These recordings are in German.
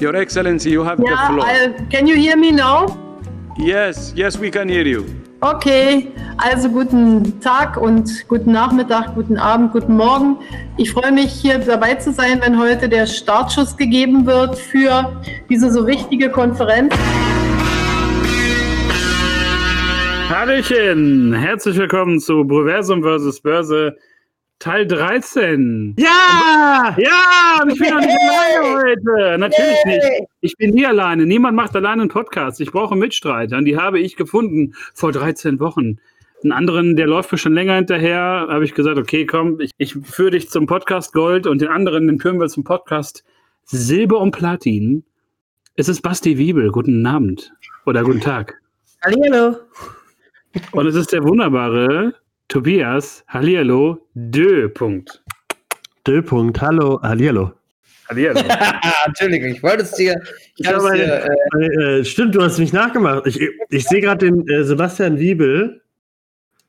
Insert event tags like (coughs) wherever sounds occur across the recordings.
Your Excellency, you have Yeah, the floor. I, can you hear me now? Yes, yes, we can hear you. Okay, also guten Tag und guten Nachmittag, guten Abend, guten Morgen. Ich freue mich, hier dabei zu sein, wenn heute der Startschuss gegeben wird für diese so wichtige Konferenz. Hallöchen, herzlich willkommen zu Proversum vs. Börse Teil 13. Ja! Ja, und ich bin noch nicht alleine heute. Natürlich nicht. Ich bin nie alleine. Niemand macht alleine einen Podcast. Ich brauche Mitstreiter. Und die habe ich gefunden vor 13 Wochen. Einen anderen, der läuft mir schon länger hinterher, habe ich gesagt, okay, komm, ich, ich führe dich zum Podcast Gold und den anderen, den führen wir zum Podcast Silber und Platin. Es ist Basti Wiebel. Guten Abend. Oder guten Tag. Hallo. Und es ist der wunderbare Tobias Hallihallo Dö. Punkt. Dö-Punkt, hallo, hallihallo. Hallihallo. (laughs) Entschuldigung, ich wollte es dir. Ich Ich habe dir äh, Äh, stimmt, du hast mich nachgemacht. Ich, ich sehe gerade den äh, Sebastian Wiebel.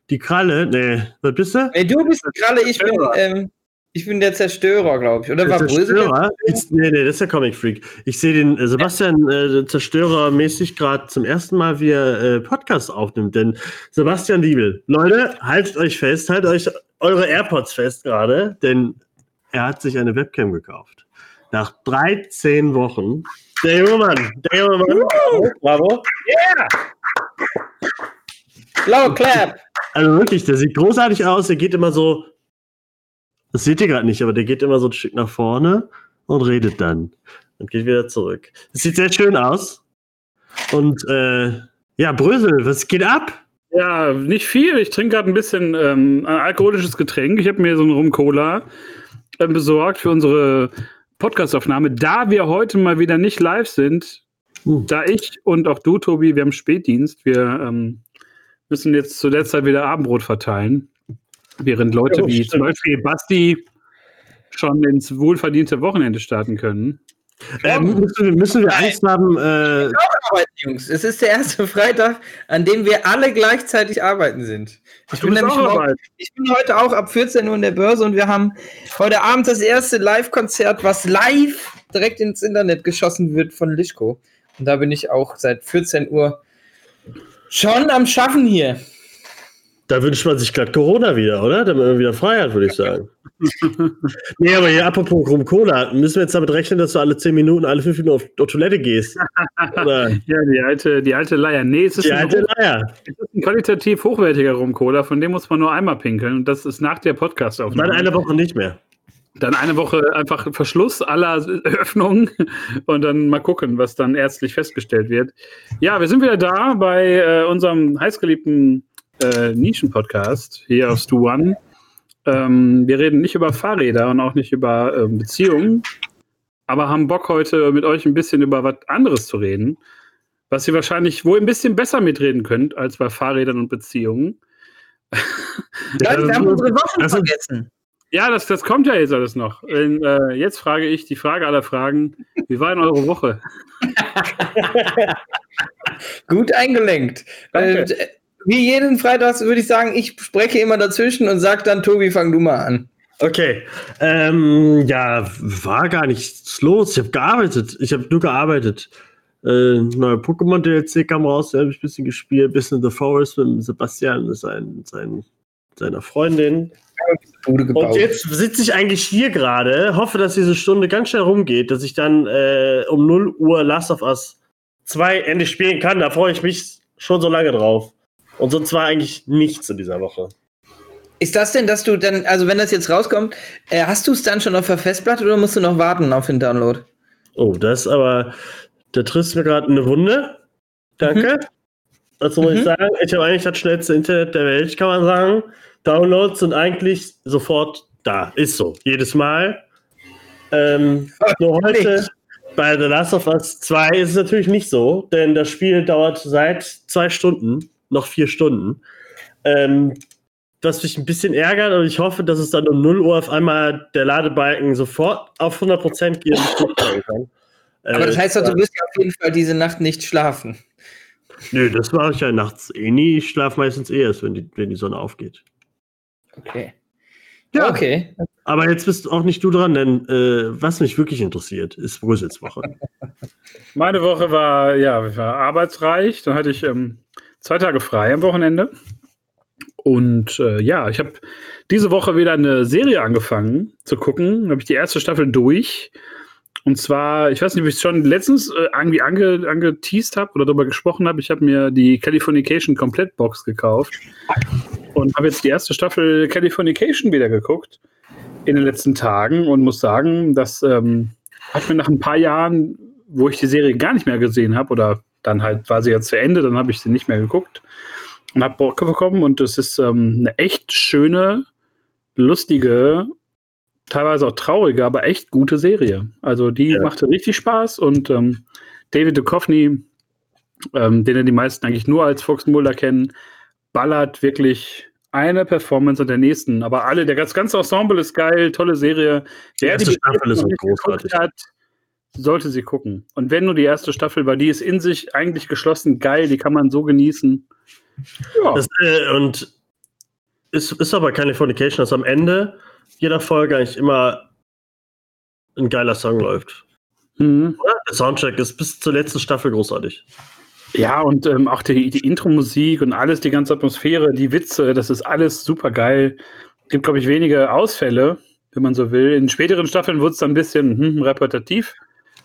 Die Kralle. Nee, was bist du? nee, du bist gerade, ich bin, ähm, ich bin der Zerstörer, glaube ich. Oder war Der Brösel? Zerstörer? Ich, nee, nee, das ist der Comic Freak. Ich sehe den äh, Sebastian äh, Zerstörer mäßig gerade zum ersten Mal, wie er äh, Podcast aufnimmt. Denn Sebastian Wiebel, Leute, haltet euch fest, haltet euch eure AirPods fest gerade, denn er hat sich eine Webcam gekauft. Nach 13 Wochen. Der junge Mann, der junge Mann. Bravo. Blau Clap. Also wirklich, der sieht großartig aus. Der geht immer so. Das seht ihr gerade nicht, aber der geht immer so ein Stück nach vorne und redet dann. Und geht wieder zurück. Das sieht sehr schön aus. Und äh, ja, Brösel, was geht ab? Ja, nicht viel. Ich trinke gerade ein bisschen ähm, ein alkoholisches Getränk. Ich habe mir so einen Rum-Cola ähm, besorgt für unsere Podcastaufnahme. Da wir heute mal wieder nicht live sind, Hm. da ich und auch du, Tobi, wir haben Spätdienst. Wir ähm, müssen jetzt zu der Zeit wieder Abendbrot verteilen. Während Leute Ja, wie zum Beispiel Basti schon ins wohlverdiente Wochenende starten können. Ähm, müssen, wir- müssen wir Angst haben? Äh, Arbeiten, Jungs. Es ist der erste (laughs) Freitag, an dem wir alle gleichzeitig arbeiten sind. Ich bin, nämlich dabei. ich bin heute auch ab 14 Uhr in der Börse und wir haben heute Abend das erste Live-Konzert, was live direkt ins Internet geschossen wird von Lischko. Und da bin ich auch seit 14 Uhr schon am Schaffen hier. Da wünscht man sich gerade Corona wieder, oder? Damit man wieder frei hat, würde ich sagen. (laughs) nee, aber hier apropos Rum Cola, müssen wir jetzt damit rechnen, dass du alle 10 Minuten, alle 5 Minuten auf, auf Toilette gehst? (laughs) Oder Ja, die alte, die alte Leier. Nee, es ist die ein alte Leier. Es ist ein qualitativ hochwertiger Rum-Cola, von dem muss man nur einmal pinkeln. Und das ist nach der Dann Podcast-Aufnahme. eine Woche nicht mehr. Dann eine Woche einfach Verschluss aller Öffnungen und dann mal gucken, was dann ärztlich festgestellt wird. Ja, wir sind wieder da bei äh, unserem heißgeliebten äh, Nischen-Podcast hier auf Stu One. Ähm, wir reden nicht über Fahrräder und auch nicht über ähm, Beziehungen, aber haben Bock heute mit euch ein bisschen über was anderes zu reden, was ihr wahrscheinlich wohl ein bisschen besser mitreden könnt als bei Fahrrädern und Beziehungen. (laughs) Leute, wir haben unsere Wochen das ist- vergessen. Ja, das, das kommt ja jetzt alles noch. Und, äh, jetzt frage ich die Frage aller Fragen. Wie war denn eure Woche? (laughs) Gut eingelenkt. Danke. Äh, wie jeden Freitag würde ich sagen, ich spreche immer dazwischen und sage dann, Tobi, fang du mal an. Okay. Ähm, ja, war gar nichts los. Ich habe gearbeitet. Ich habe nur gearbeitet. Äh, neue Pokémon DLC kam raus, da habe ich ein bisschen gespielt, bisschen The Forest mit Sebastian, sein, sein, seiner Freundin. Und jetzt sitze ich eigentlich hier gerade, hoffe, dass diese Stunde ganz schnell rumgeht, dass ich dann äh, um 0 Uhr Last of Us 2 endlich spielen kann. Da freue ich mich schon so lange drauf. Und sonst war eigentlich nichts in dieser Woche. Ist das denn, dass du dann, also wenn das jetzt rauskommt, äh, hast du es dann schon auf der Festplatte oder musst du noch warten auf den Download? Oh, das ist aber, da triffst du mir gerade eine Wunde. Danke. Dazu muss ich Mhm. sagen, ich habe eigentlich das schnellste Internet der Welt, kann man sagen. Downloads sind eigentlich sofort da. Ist so. Jedes Mal. Ähm, (laughs) nur heute bei The Last of Us 2 ist es natürlich nicht so, denn das Spiel dauert seit zwei Stunden, noch vier Stunden. Ähm, was mich ein bisschen ärgert und ich hoffe, dass es dann um 0 Uhr auf einmal der Ladebalken sofort auf 100% geht und ich durchfahren kann. Aber das Äh, heißt doch, du wirst ja auf jeden Fall diese Nacht nicht schlafen. Nö, das mache ich ja nachts eh nie. Ich schlafe meistens eh erst, wenn die, wenn die Sonne aufgeht. Okay. Ja, Okay. aber jetzt bist auch nicht du dran, denn äh, was mich wirklich interessiert, ist Brüssels Woche. (laughs) Meine Woche war, ja, war arbeitsreich. Dann hatte ich ähm, zwei Tage frei am Wochenende. Und äh, ja, ich habe diese Woche wieder eine Serie angefangen zu gucken. Da habe ich die erste Staffel durch. Und zwar, ich weiß nicht, ob ich es schon letztens äh, irgendwie ange, angeteased habe oder darüber gesprochen habe. Ich habe mir die Californication Komplettbox gekauft und habe jetzt die erste Staffel Californication wieder geguckt in den letzten Tagen und muss sagen, das ähm, hat mir nach ein paar Jahren, wo ich die Serie gar nicht mehr gesehen habe, oder dann halt war sie ja zu Ende, dann habe ich sie nicht mehr geguckt und habe Bock bekommen und es ist ähm, eine echt schöne, lustige, teilweise auch traurige, aber echt gute Serie. Also die Ja. machte richtig Spaß und ähm, David Duchovny, ähm, den ja die meisten eigentlich nur als Fox Mulder kennen, ballert wirklich eine Performance an der nächsten. Aber alle, der, das ganze Ensemble ist geil, tolle Serie. Die erste bis Staffel ist großartig. Hat, sollte sie gucken. Und wenn nur die erste Staffel, weil die ist in sich eigentlich geschlossen geil, die kann man so genießen. Ja, Das, äh, und ist, ist aber Californication, dass am Ende jeder Folge eigentlich immer ein geiler Song läuft. mhm. Der Soundtrack ist bis zur letzten Staffel großartig. ja und ähm, auch die, die Intro-Musik und alles, die ganze Atmosphäre, die Witze, das ist alles super geil. Gibt, glaube ich, wenige Ausfälle, wenn man so will. In späteren Staffeln wird es dann ein bisschen hm, repetitiv.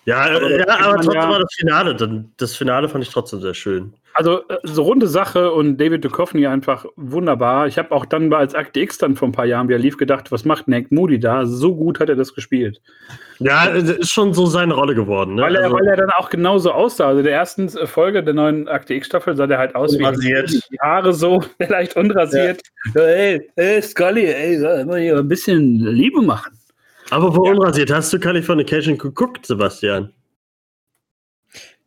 Ja, Aber äh, ja aber trotzdem ja. war das Finale. Das Finale fand ich trotzdem sehr schön. Also äh, so runde Sache und David Duchovny einfach wunderbar. Ich habe auch dann als Akte X dann vor ein paar Jahren wieder lief gedacht, was macht Nick Moody da? So gut hat er das gespielt. Ja, äh, ist schon so seine Rolle geworden. Ne? Weil er, Also, weil er dann auch genauso aussah. Also der ersten Folge der neuen Akte X-Staffel sah der halt aus Unrasiert. wie die Haare so, (laughs) leicht unrasiert. Ja. Ey, hey, Scully, ey, soll mal hier ein bisschen Liebe machen. Aber wo unrasiert? Hast du Californication geguckt, Sebastian?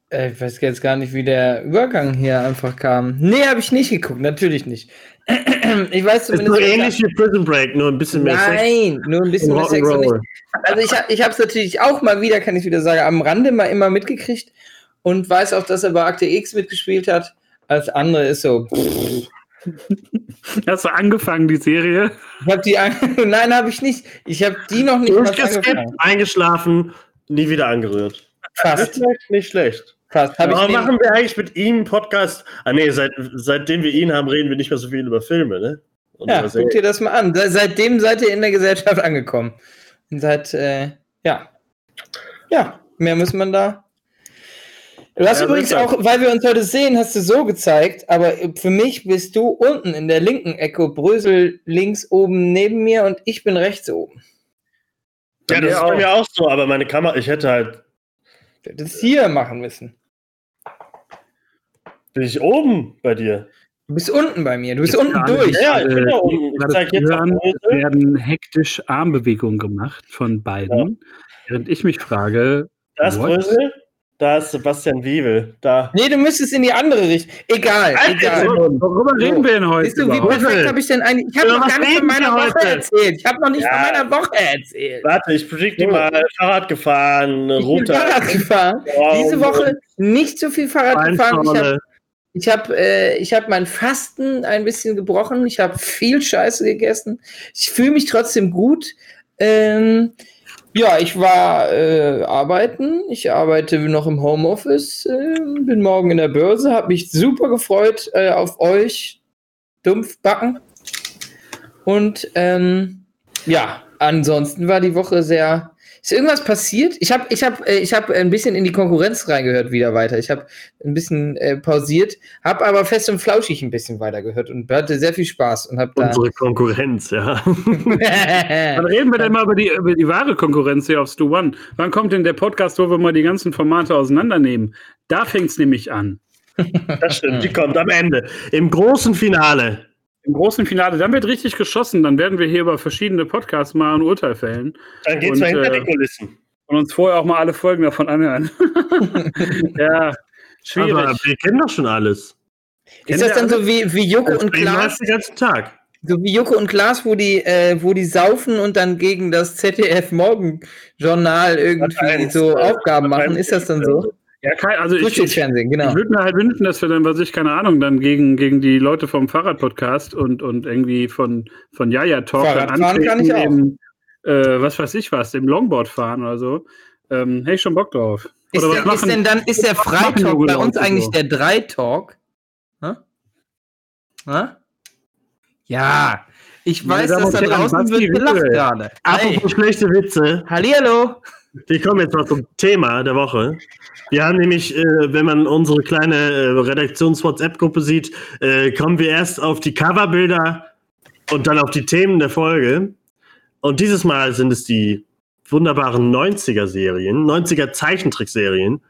Äh, Ich weiß jetzt gar nicht, wie der Übergang hier einfach kam. Nee, habe ich nicht geguckt, natürlich nicht. (clears throat) Ich weiß Ist zumindest. nur ähnlich wie Prison Break, nur ein bisschen mehr Sex Nein, nur ein bisschen mehr Sex. (laughs) Also ich, ich habe es natürlich auch mal wieder, kann ich wieder sagen, am Rande mal immer mitgekriegt und weiß auch, dass er bei Akte X mitgespielt hat. Als andere ist so. pff. Hast du angefangen, die Serie? Ich habe die. an- (laughs) Nein, habe ich nicht. Ich habe die noch nicht angefangen. eingeschlafen, nie wieder angerührt. Fast. Nicht schlecht, nicht schlecht. Fast. Hab ich Aber machen wir eigentlich mit ihm einen Podcast? Ah nee, seit, seitdem wir ihn haben, reden wir nicht mehr so viel über Filme, ne? Und Ja, guck dir das mal an. Se- Seitdem seid ihr in der Gesellschaft angekommen. Und seit, äh, ja. Ja, mehr muss man da. Du hast Ja, übrigens auch, weil wir uns heute sehen, hast du so gezeigt, aber für mich bist du unten in der linken Ecke, Brösel links oben neben mir und ich bin rechts oben. Ja, das ist bei auch. mir auch so, aber meine Kamera, ich hätte halt, Du hättest hier machen müssen. bin ich oben bei dir. Du bist unten bei mir, du bist Jetzt unten durch. Ja, ich bin da Äh, unten. Ich gerade zeig jetzt hören, werden hektisch Armbewegungen gemacht von beiden. Während ich mich frage, Da what? Brösel, da ist Sebastian Wiebel, da. Nee, du müsstest in die andere Richtung. Egal, Alter, egal. worüber reden wir denn heute? Siehst du, wie überhaupt? perfekt habe ich denn eigentlich. Ich habe noch gar nicht von meiner Woche heute? erzählt. Ich habe noch nicht Ja. von meiner Woche erzählt. Warte, ich predikte So. mal, Fahrrad gefahren, Ich bin runter. Fahrrad gefahren. Wow. Diese Woche nicht so viel Fahrrad gefahren. Ich habe ich hab, äh, ich hab mein Fasten ein bisschen gebrochen. Ich habe viel Scheiße gegessen. Ich fühle mich trotzdem gut. Ähm, ja, ich war äh, arbeiten. Ich arbeite noch im Homeoffice. Äh, bin morgen in der Börse. Habe mich super gefreut äh, auf euch. Dumpf backen. Und ähm, ja, ansonsten war die Woche sehr. Ist irgendwas passiert? Ich habe ich hab, äh, ich hab ein bisschen in die Konkurrenz reingehört wieder weiter. Ich habe ein bisschen äh, pausiert, habe aber fest und flauschig ein bisschen weitergehört und hatte sehr viel Spaß und habe da. Unsere Konkurrenz, ja. (laughs) Wann reden wir denn mal über die, über die wahre Konkurrenz hier auf Stu One? Wann kommt denn der Podcast, wo wir mal die ganzen Formate auseinandernehmen? Da fängt es nämlich an. Das stimmt, die kommt am Ende. Im großen Finale. Im großen Finale, dann wird richtig geschossen. Dann werden wir hier über verschiedene Podcasts mal ein Urteil fällen Dann geht's Und, mal hinter äh, die Kulissen. und uns vorher auch mal alle Folgen davon anhören. (laughs) ja, schwierig. Aber wir kennen doch schon alles. ist das dann so wie, wie Joko und Deswegen Klaas? den ganzen Tag. So wie Joko und Klaas, wo die, äh, wo die saufen und dann gegen das ZDF Morgenjournal irgendwie Sat.1, so Aufgaben machen. Sat.1 Ist das dann so? Ja, kein, also ich, ich, genau. ich würde mir halt wünschen, dass wir dann, was ich, keine Ahnung, dann gegen, gegen die Leute vom Fahrradpodcast und, und irgendwie von, von Jaja Talk dann Fahrradfahren kann ich auch. im, äh, was weiß ich was, im Longboard fahren oder so. Ähm, hätte ich schon Bock drauf. Ist, Oder der, was ist machen- denn dann, ist der machen Freitalk bei uns eigentlich so? der Dreitalk? Hä? Hä? Ja, ich weiß, Damen dass da draußen wird gelacht gerade. Hey, Apropos schlechte Witze, Hallihallo. Wir kommen jetzt mal zum Thema der Woche. Wir haben nämlich, äh, wenn man unsere kleine äh, Redaktions-WhatsApp-Gruppe sieht, äh, kommen wir erst auf die Coverbilder und dann auf die Themen der Folge. Und dieses Mal sind es die wunderbaren 90er-Serien, 90er-Zeichentrickserien,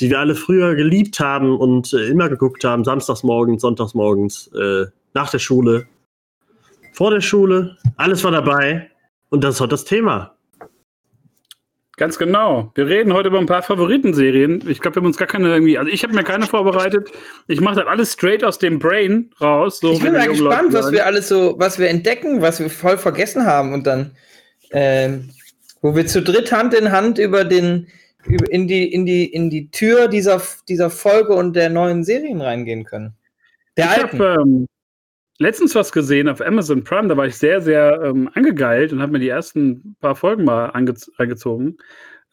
die wir alle früher geliebt haben und äh, immer geguckt haben, samstags morgens, sonntags äh, nach der Schule, vor der Schule, alles war dabei. Und das ist heute das Thema. Ganz genau. Wir reden heute über ein paar Favoritenserien. Ich glaube, wir haben uns gar keine irgendwie, also ich habe mir keine vorbereitet. Ich mache das alles straight aus dem Brain raus. So Ich bin mal gespannt, was wir alles so, was wir entdecken, was wir voll vergessen haben und dann, ähm, wo wir zu dritt Hand in Hand über den, über, in die, in die, in die Tür dieser, dieser Folge und der neuen Serien reingehen können. Der ich alten. habe ähm, letztens was gesehen auf Amazon Prime, da war ich sehr, sehr ähm, angegeilt und habe mir die ersten paar Folgen mal ange angezogen.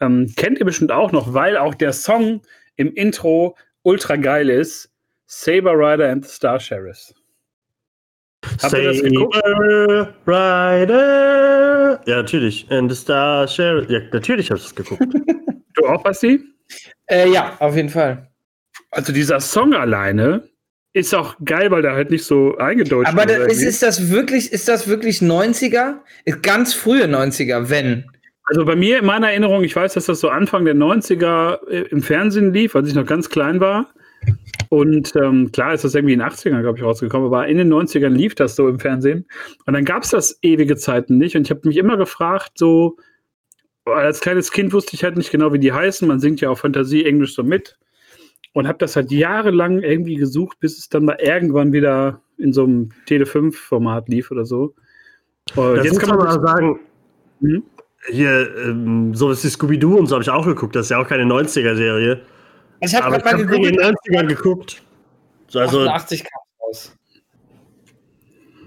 Ähm, kennt ihr bestimmt auch noch, weil auch der Song im Intro ultra geil ist. Saber Rider and the Star Sheriffs. Habt ihr das geguckt? Saber Rider. Ja, natürlich. And the Star Sheriff. Ja, natürlich habe ich das geguckt. (laughs) (laughs) Du auch, Basti? Äh, ja, auf jeden Fall. Also dieser Song alleine ist auch geil, weil der halt nicht so eingedeutscht Aber da, wird ist, ist das wirklich, ist das wirklich 90er? Ist ganz frühe 90er, wenn. Also bei mir in meiner Erinnerung, ich weiß, dass das so Anfang der 90er äh, im Fernsehen lief, als ich noch ganz klein war. Und ähm, klar ist das irgendwie in den 80ern, glaube ich, rausgekommen, aber in den 90ern lief das so im Fernsehen. Und dann gab es das ewige Zeiten nicht. Und ich habe mich immer gefragt, so, als kleines Kind wusste ich halt nicht genau, wie die heißen. Man singt ja auf Fantasie Englisch so mit. Und habe das halt jahrelang irgendwie gesucht, bis es dann mal irgendwann wieder in so einem Tele5-Format lief oder so. Und Das jetzt kann man mal sagen. Mhm. Hier, ähm, sowas wie Scooby-Doo und so habe ich auch geguckt. Das ist ja auch keine 90er-Serie. Ich habe gerade mal habe in den geguckt. 90ern geguckt. So, Also, 88 kam raus.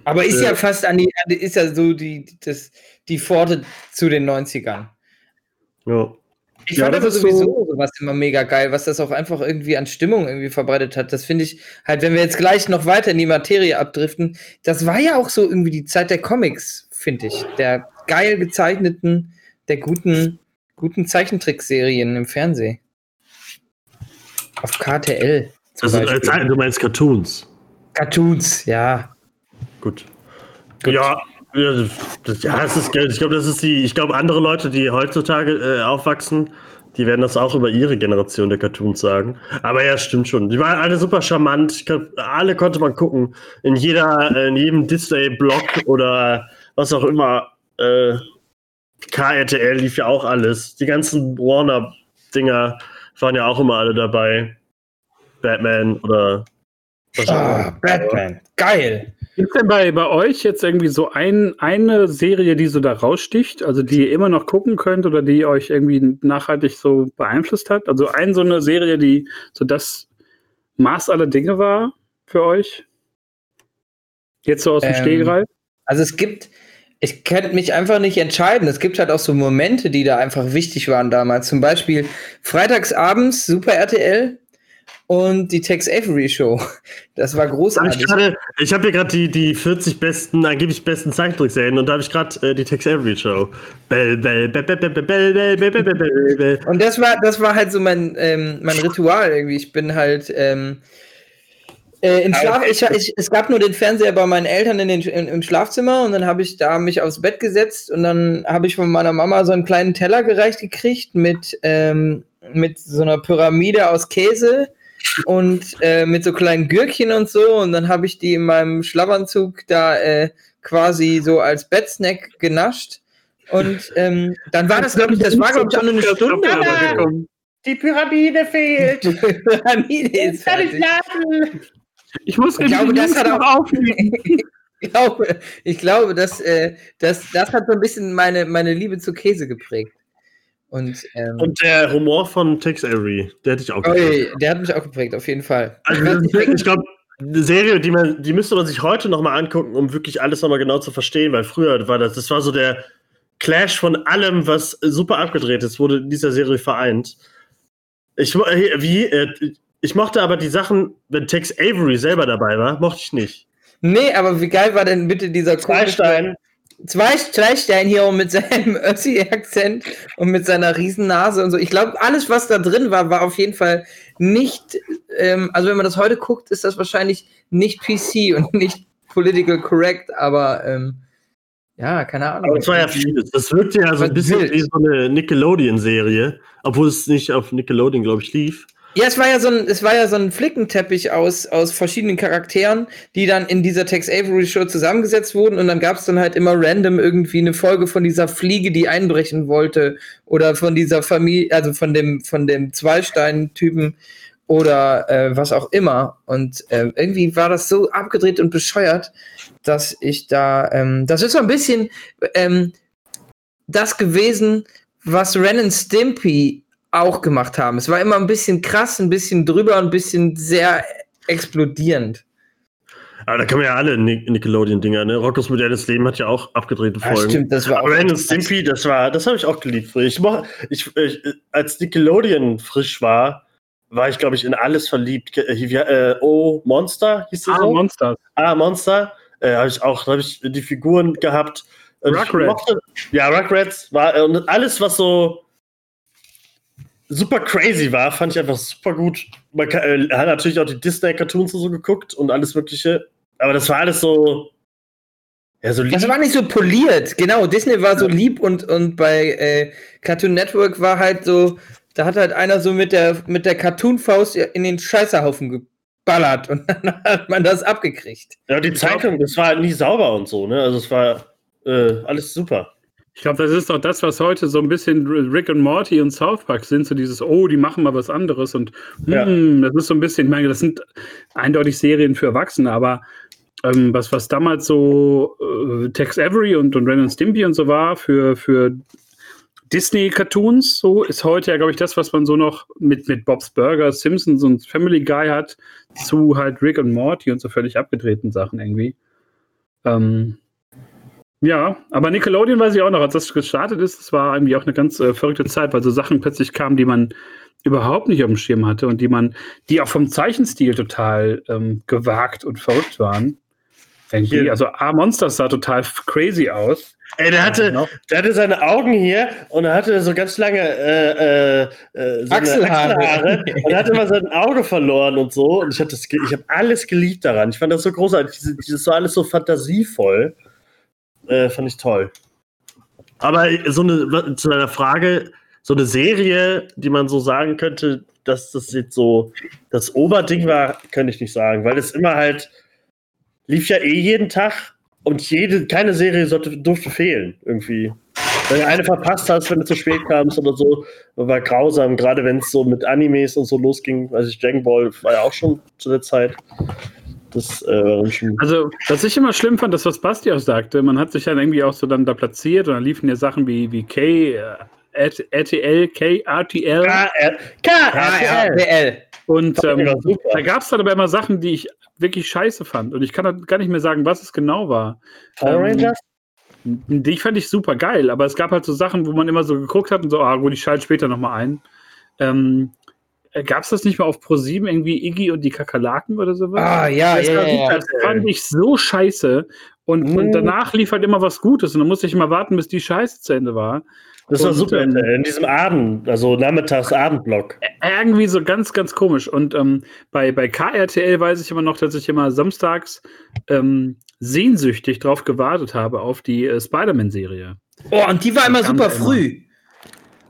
Aber ist ja Äh. fast an die, an die- ist ja so die, das, die Pforte zu den 90ern. ja. Ich Ja, fand das aber sowieso so- sowas immer mega geil, was das auch einfach irgendwie an Stimmung irgendwie verbreitet hat. Das finde ich halt, wenn wir jetzt gleich noch weiter in die Materie abdriften, das war ja auch so irgendwie die Zeit der Comics, finde ich. Der geil gezeichneten, der guten, guten Zeichentrickserien im Fernsehen. Auf KTL. Also, du meinst Cartoons. Cartoons, ja. Gut. Ja, ja, das, ja, das ist Geld. Ich glaube, das ist die. Ich glaube, andere Leute, die heutzutage äh, aufwachsen, die werden das auch über ihre Generation der Cartoons sagen. Aber ja, stimmt schon. Die waren alle super charmant. Glaub, alle konnte man gucken. In jeder, äh, in jedem Disney-Blog oder was auch immer. Äh, KRTL lief ja auch alles. Die ganzen Warner-Dinger waren ja auch immer alle dabei. Batman oder was Ah. Batman. Geil. Gibt es denn bei, bei euch jetzt irgendwie so ein, eine Serie, die so da raussticht, also die ihr immer noch gucken könnt oder die euch irgendwie nachhaltig so beeinflusst hat? Also ein so eine Serie, die so das Maß aller Dinge war für euch? Jetzt so aus dem Ähm, Stehgreif? Also es gibt, ich könnte mich einfach nicht entscheiden. Es gibt halt auch so Momente, die da einfach wichtig waren damals. Zum Beispiel freitagsabends Super RTL und die Tex Avery Show. Das war Hab ich großartig. ich habe hier gerade die, die 40 besten, angeblich besten Zeichentrickserien und da habe ich gerade äh, die Tex Avery Show. Bell, bell, bell, bell, bell, bell, bell, bell, bell, bell, bell. Und das war, das war halt so mein, ähm, mein Ritual irgendwie. Ich bin halt ähm, äh, in Schlaf. Ich, ich, es gab nur den Fernseher bei meinen Eltern in den, in, im Schlafzimmer und dann habe ich da mich aufs Bett gesetzt und dann habe ich von meiner Mama so einen kleinen Teller gereicht gekriegt mit, ähm, mit so einer Pyramide aus Käse und äh, mit so kleinen Gürkchen und so und dann habe ich die in meinem Schlafanzug da äh, quasi so als Bettsnack genascht. Und ähm, dann war das, glaube ich, das war, glaube ich, auch nur eine Stunde. so. Die Pyramide fehlt. (laughs) Die Pyramide ist Kann ich fertig. schlafen? Ich muss Ich glaube, das hat auch. aufnehmen. (laughs) ich glaube, ich glaube dass, äh, das, das hat so ein bisschen meine, meine Liebe zu Käse geprägt. Und, ähm, Und der Humor von Tex Avery, der hätte ich auch oi, der hat mich auch geprägt, auf jeden Fall. Also, ich glaube, eine Serie, die, man, die müsste man sich heute nochmal angucken, um wirklich alles nochmal genau zu verstehen, weil früher war das, das war so der Clash von allem, was super abgedreht ist, wurde in dieser Serie vereint. Ich, äh, wie, äh, ich mochte aber die Sachen, wenn Tex Avery selber dabei war, mochte ich nicht. Nee, aber wie geil war denn bitte dieser Zweistein. Zwei Zweistein hier mit seinem (laughs) Össi-Akzent und mit seiner Riesennase und so. Ich glaube, alles, was da drin war, war auf jeden Fall nicht, ähm, also wenn man das heute guckt, ist das wahrscheinlich nicht PC und (laughs) nicht political correct, aber ähm, ja, keine Ahnung. Aber es war ja vieles. Das wirkte ja so ein bisschen wild. wie so eine Nickelodeon-Serie, obwohl es nicht auf Nickelodeon, glaube ich, lief. Ja, es war ja so ein, es war ja so ein Flickenteppich aus, aus verschiedenen Charakteren, die dann in dieser Tex Avery Show zusammengesetzt wurden und dann gab es dann halt immer random irgendwie eine Folge von dieser Fliege, die einbrechen wollte oder von dieser Familie, also von dem, von dem Zweistein-Typen oder äh, was auch immer. Und äh, irgendwie war das so abgedreht und bescheuert, dass ich da, ähm, das ist so ein bisschen ähm, das gewesen, was Ren und Stimpy auch gemacht haben. Es war immer ein bisschen krass, ein bisschen drüber, ein bisschen sehr explodierend. Aber da kann man ja alle Nic- Nickelodeon-Dinger, ne? Rockos modernes Leben hat ja auch abgedrehte Folgen. das war Aber Ren und Stimpy, das war, das habe ich auch geliebt. Ich, moch- ich, ich, als Nickelodeon frisch war, war ich, glaube ich, in alles verliebt. Äh, oh, Monster hieß das Ah, so? Monsters. Ah, Monster. Äh, habe ich auch, habe ich die Figuren gehabt. Ich Rugrats. mochte- Ja, Rugrats war, äh, und alles, was so super crazy war, fand ich einfach super gut. Man kann, äh, hat natürlich auch die Disney-Cartoons und so geguckt und alles Mögliche. Aber das war alles so. Ja, so lieb. Das war nicht so poliert, genau. Disney war so lieb und, und bei äh, Cartoon Network war halt so, da hat halt einer so mit der, mit der Cartoon-Faust in den Scheißerhaufen geballert und (laughs) dann hat man das abgekriegt. Ja, die Zeitung, das war nie sauber und so, ne? Also es war äh, alles super. Ich glaube, das ist doch das, was heute so ein bisschen Rick und Morty und South Park sind, so dieses, oh, die machen mal was anderes und Ja. hm, das ist so ein bisschen, ich meine, das sind eindeutig Serien für Erwachsene, aber ähm, was, was damals so äh, Tex Avery und, und Ren und Stimpy und so war für, für Disney-Cartoons, so ist heute ja, glaube ich, das, was man so noch mit, mit Bob's Burgers, Simpsons und Family Guy hat, zu halt Rick und Morty und so völlig abgedrehten Sachen irgendwie. Ähm, ja, aber Nickelodeon weiß ich auch noch, als das gestartet ist, das war irgendwie auch eine ganz äh, verrückte Zeit, weil so Sachen plötzlich kamen, die man überhaupt nicht auf dem Schirm hatte und die man, die auch vom Zeichenstil total ähm, gewagt und verrückt waren. Hier. Also A Monsters sah total crazy aus. Ey, der hatte, Genau. der hatte seine Augen hier und er hatte so ganz lange äh, äh, äh, so Achselhaare. Achselhaare (laughs) und er hat immer sein Auge verloren und so. Und ich das, ich habe alles geliebt daran. Ich fand das so großartig. Dieses war alles so fantasievoll. Äh, fand ich toll. Aber so eine zu deiner Frage, so eine Serie, die man so sagen könnte, dass das jetzt so das Oberding war, könnte ich nicht sagen, weil es immer halt lief ja eh jeden Tag und jede, keine Serie sollte, durfte fehlen, irgendwie. Wenn du eine verpasst hast, wenn du zu spät kamst oder so, war grausam, gerade wenn es so mit Animes und so losging. Also ich Dragon Ball war ja auch schon zu der Zeit. Das äh, war dann schon. Also, was ich immer schlimm fand, das, was Basti auch sagte, man hat sich dann irgendwie auch so dann da platziert und dann liefen ja Sachen wie, wie K, äh, RTL, K, RTL. KR, KRL. RTL. Und ähm, da gab es dann aber immer Sachen, die ich wirklich scheiße fand. Und ich kann gar nicht mehr sagen, was es genau war. Power Ähm, Rangers? Die fand ich super geil, aber es gab halt so Sachen, wo man immer so geguckt hat und so, ah gut, ich schalte später nochmal ein. Ähm, Gab es das nicht mal auf Pro7 irgendwie Iggy und die Kakerlaken oder sowas? Ah, ja, Das ja, ja, ja. Das fand ich so scheiße. Und, Mm. und danach lief halt immer was Gutes. Und dann musste ich mal warten, bis die Scheiße zu Ende war. Das war super ähm, in diesem Abend, also Nachmittags-Abendblock. Irgendwie so ganz, ganz komisch. Und ähm, bei, bei KRTL weiß ich immer noch, dass ich immer samstags ähm, sehnsüchtig drauf gewartet habe auf die äh, Spider-Man-Serie. Oh, und die war immer super da immer. früh.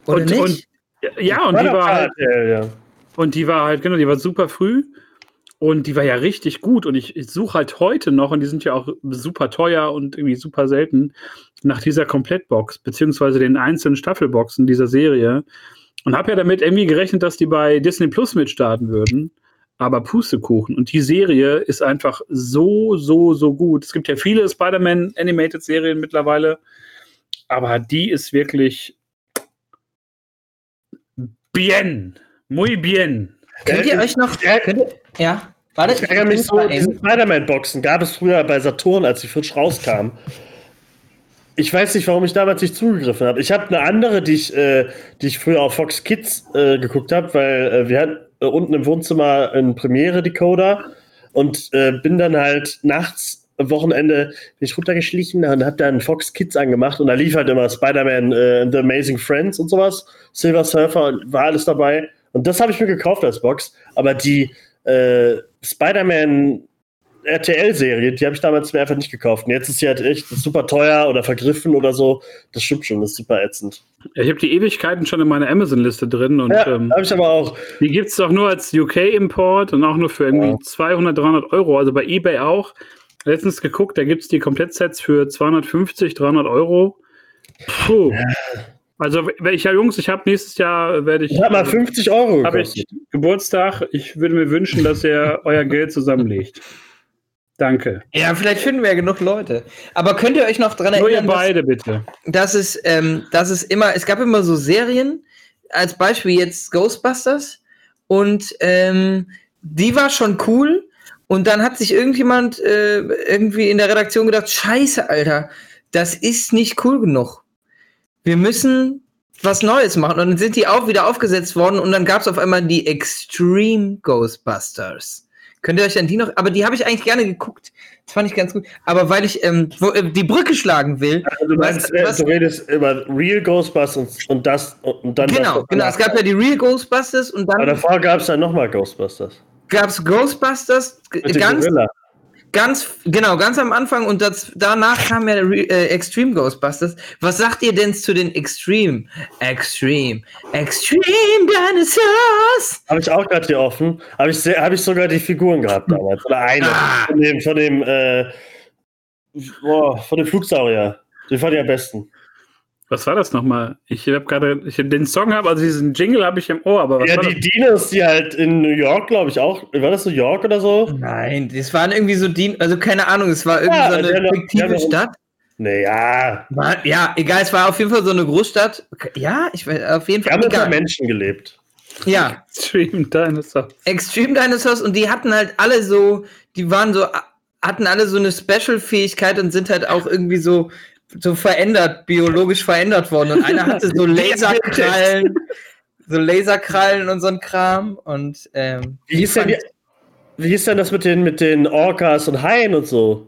Oder Und, nicht? und ja, und die war halt, KRL, ja. Und die war halt, genau, die war super früh. Und die war ja richtig gut. Und ich, ich suche halt heute noch, und die sind ja auch super teuer und irgendwie super selten, nach dieser Komplettbox, beziehungsweise den einzelnen Staffelboxen dieser Serie. Und habe ja damit irgendwie gerechnet, dass die bei Disney Plus mitstarten würden. Aber Pustekuchen. Und die Serie ist einfach so, so, so gut. Es gibt ja viele Spider-Man Animated Serien mittlerweile. Aber die ist wirklich Bien. Muy bien. Könnt ihr euch noch. Ja. Könnt ihr, ja. Warte, Ich ärgere mich so, diese Spider-Man-Boxen gab es früher bei Saturn, als die frisch rauskamen. Ich weiß nicht, warum ich damals nicht zugegriffen habe. Ich habe eine andere, die ich, äh, die ich früher auf Fox Kids äh, geguckt habe, weil äh, wir hatten äh, unten im Wohnzimmer einen Premiere-Decoder und äh, bin dann halt nachts am Wochenende bin ich runtergeschlichen und habe dann Fox Kids angemacht und da lief halt immer Spider-Man, äh, The Amazing Friends und sowas. Silver Surfer war alles dabei. Und das habe ich mir gekauft als Box. Aber die äh, Spider-Man RTL-Serie, die habe ich damals mir einfach nicht gekauft. Und jetzt ist sie halt echt super teuer oder vergriffen oder so. Das stimmt schon, das ist super ätzend. Ja, Ich habe die Ewigkeiten schon in meiner Amazon-Liste drin und Ja, ähm, habe ich aber auch. die gibt es doch nur als UK-Import und auch nur für irgendwie Ja. 200, 300 Euro. Also bei eBay auch. Letztens geguckt, da gibt es die Komplettsets für 250, 300 Euro. Puh. Also, ja, Jungs, ich habe nächstes Jahr, werde ich. Ich habe mal 50 Euro Habe gekostet. ich Geburtstag. Ich würde mir wünschen, dass ihr (laughs) euer Geld zusammenlegt. Danke. Ja, vielleicht finden wir ja genug Leute. Aber könnt ihr euch noch dran Nur ihr erinnern, dass, beide, bitte. dass es, ähm, dass es immer, es gab immer so Serien, als Beispiel jetzt Ghostbusters, und ähm, die war schon cool. Und dann hat sich irgendjemand äh, irgendwie in der Redaktion gedacht, scheiße, Alter, das ist nicht cool genug. Wir müssen was Neues machen. Und dann sind die auch wieder aufgesetzt worden und dann gab es auf einmal die Extreme Ghostbusters. Könnt ihr euch an die noch, aber die habe ich eigentlich gerne geguckt. Das fand ich ganz gut. Aber weil ich ähm, wo, äh, die Brücke schlagen will, Also du, meinst, was- du redest über Real Ghostbusters und, das und dann genau, das, genau. Es gab ja die Real Ghostbusters und Aber dann davor gab es dann nochmal Ghostbusters. gab es Ghostbusters ganz, Gorilla. Ganz, genau, ganz am Anfang und das, danach kam ja äh, Extreme Ghostbusters. Was sagt ihr denn zu den Extreme? Extreme, Extreme Dinosaurs! Habe ich auch gerade hier offen. Habe ich, hab ich sogar die Figuren gehabt damals. Oder eine. Ah. Von dem, von dem, äh, boah, von dem Flugsaurier. Den fand ich am besten. Was war das nochmal? Ich habe gerade, ich den Song habe, also diesen Jingle habe ich im Ohr, aber was Ja, war die das? Dinos, die halt in New York, glaube ich, auch. War das New York oder so? Nein, das waren irgendwie so die, also keine Ahnung, es war irgendwie Ja, so haben eine doch- fiktive haben doch- Stadt. Naja, War, ja, egal, es war auf jeden Fall so eine Großstadt. Ja, ich weiß, auf jeden wir Fall. haben unter Egal. Menschen gelebt. Ja, Stream Dinosaur. Extreme Dinosaurs und die hatten halt alle so, die waren so, hatten alle so eine Special-Fähigkeit und sind halt auch irgendwie so, so verändert, biologisch verändert worden. Und einer hatte so (laughs) Laserkrallen, so Laserkrallen und so ein Kram. Und ähm, Wie hieß, denn, wie hieß denn das mit den, mit den Orcas und Haien und so?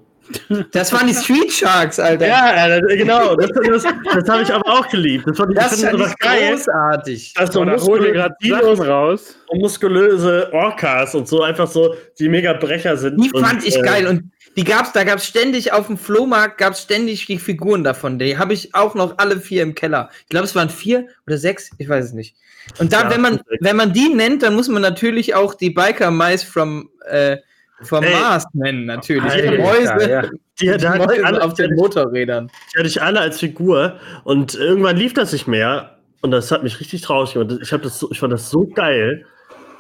das waren die Street Sharks, Alter. Ja, genau. Das, das, das habe ich aber auch geliebt. Das fand ich, das fand das geil. großartig. Dass so So, da holen wir muskulöse gerade Dinos raus. und muskulöse Orcas und so einfach so, die mega Brecher sind. Die und, fand ich äh, geil und die gab's, da gab's ständig auf dem Flohmarkt gab's ständig die Figuren davon. Die habe ich auch noch alle vier im Keller. Ich glaube, es waren vier oder sechs, ich weiß es nicht. Und dann, Ja, wenn man, sechs. wenn man die nennt, dann muss man natürlich auch die Biker Mice from, äh, vom Ey. Mars nennen, natürlich. Alter, die Mäuse, ja. Die, die da Mäuse alle, auf den Motorrädern. die hatte ich alle als Figur und irgendwann lief das nicht mehr und das hat mich richtig traurig gemacht. Ich, hab das ich fand das so geil.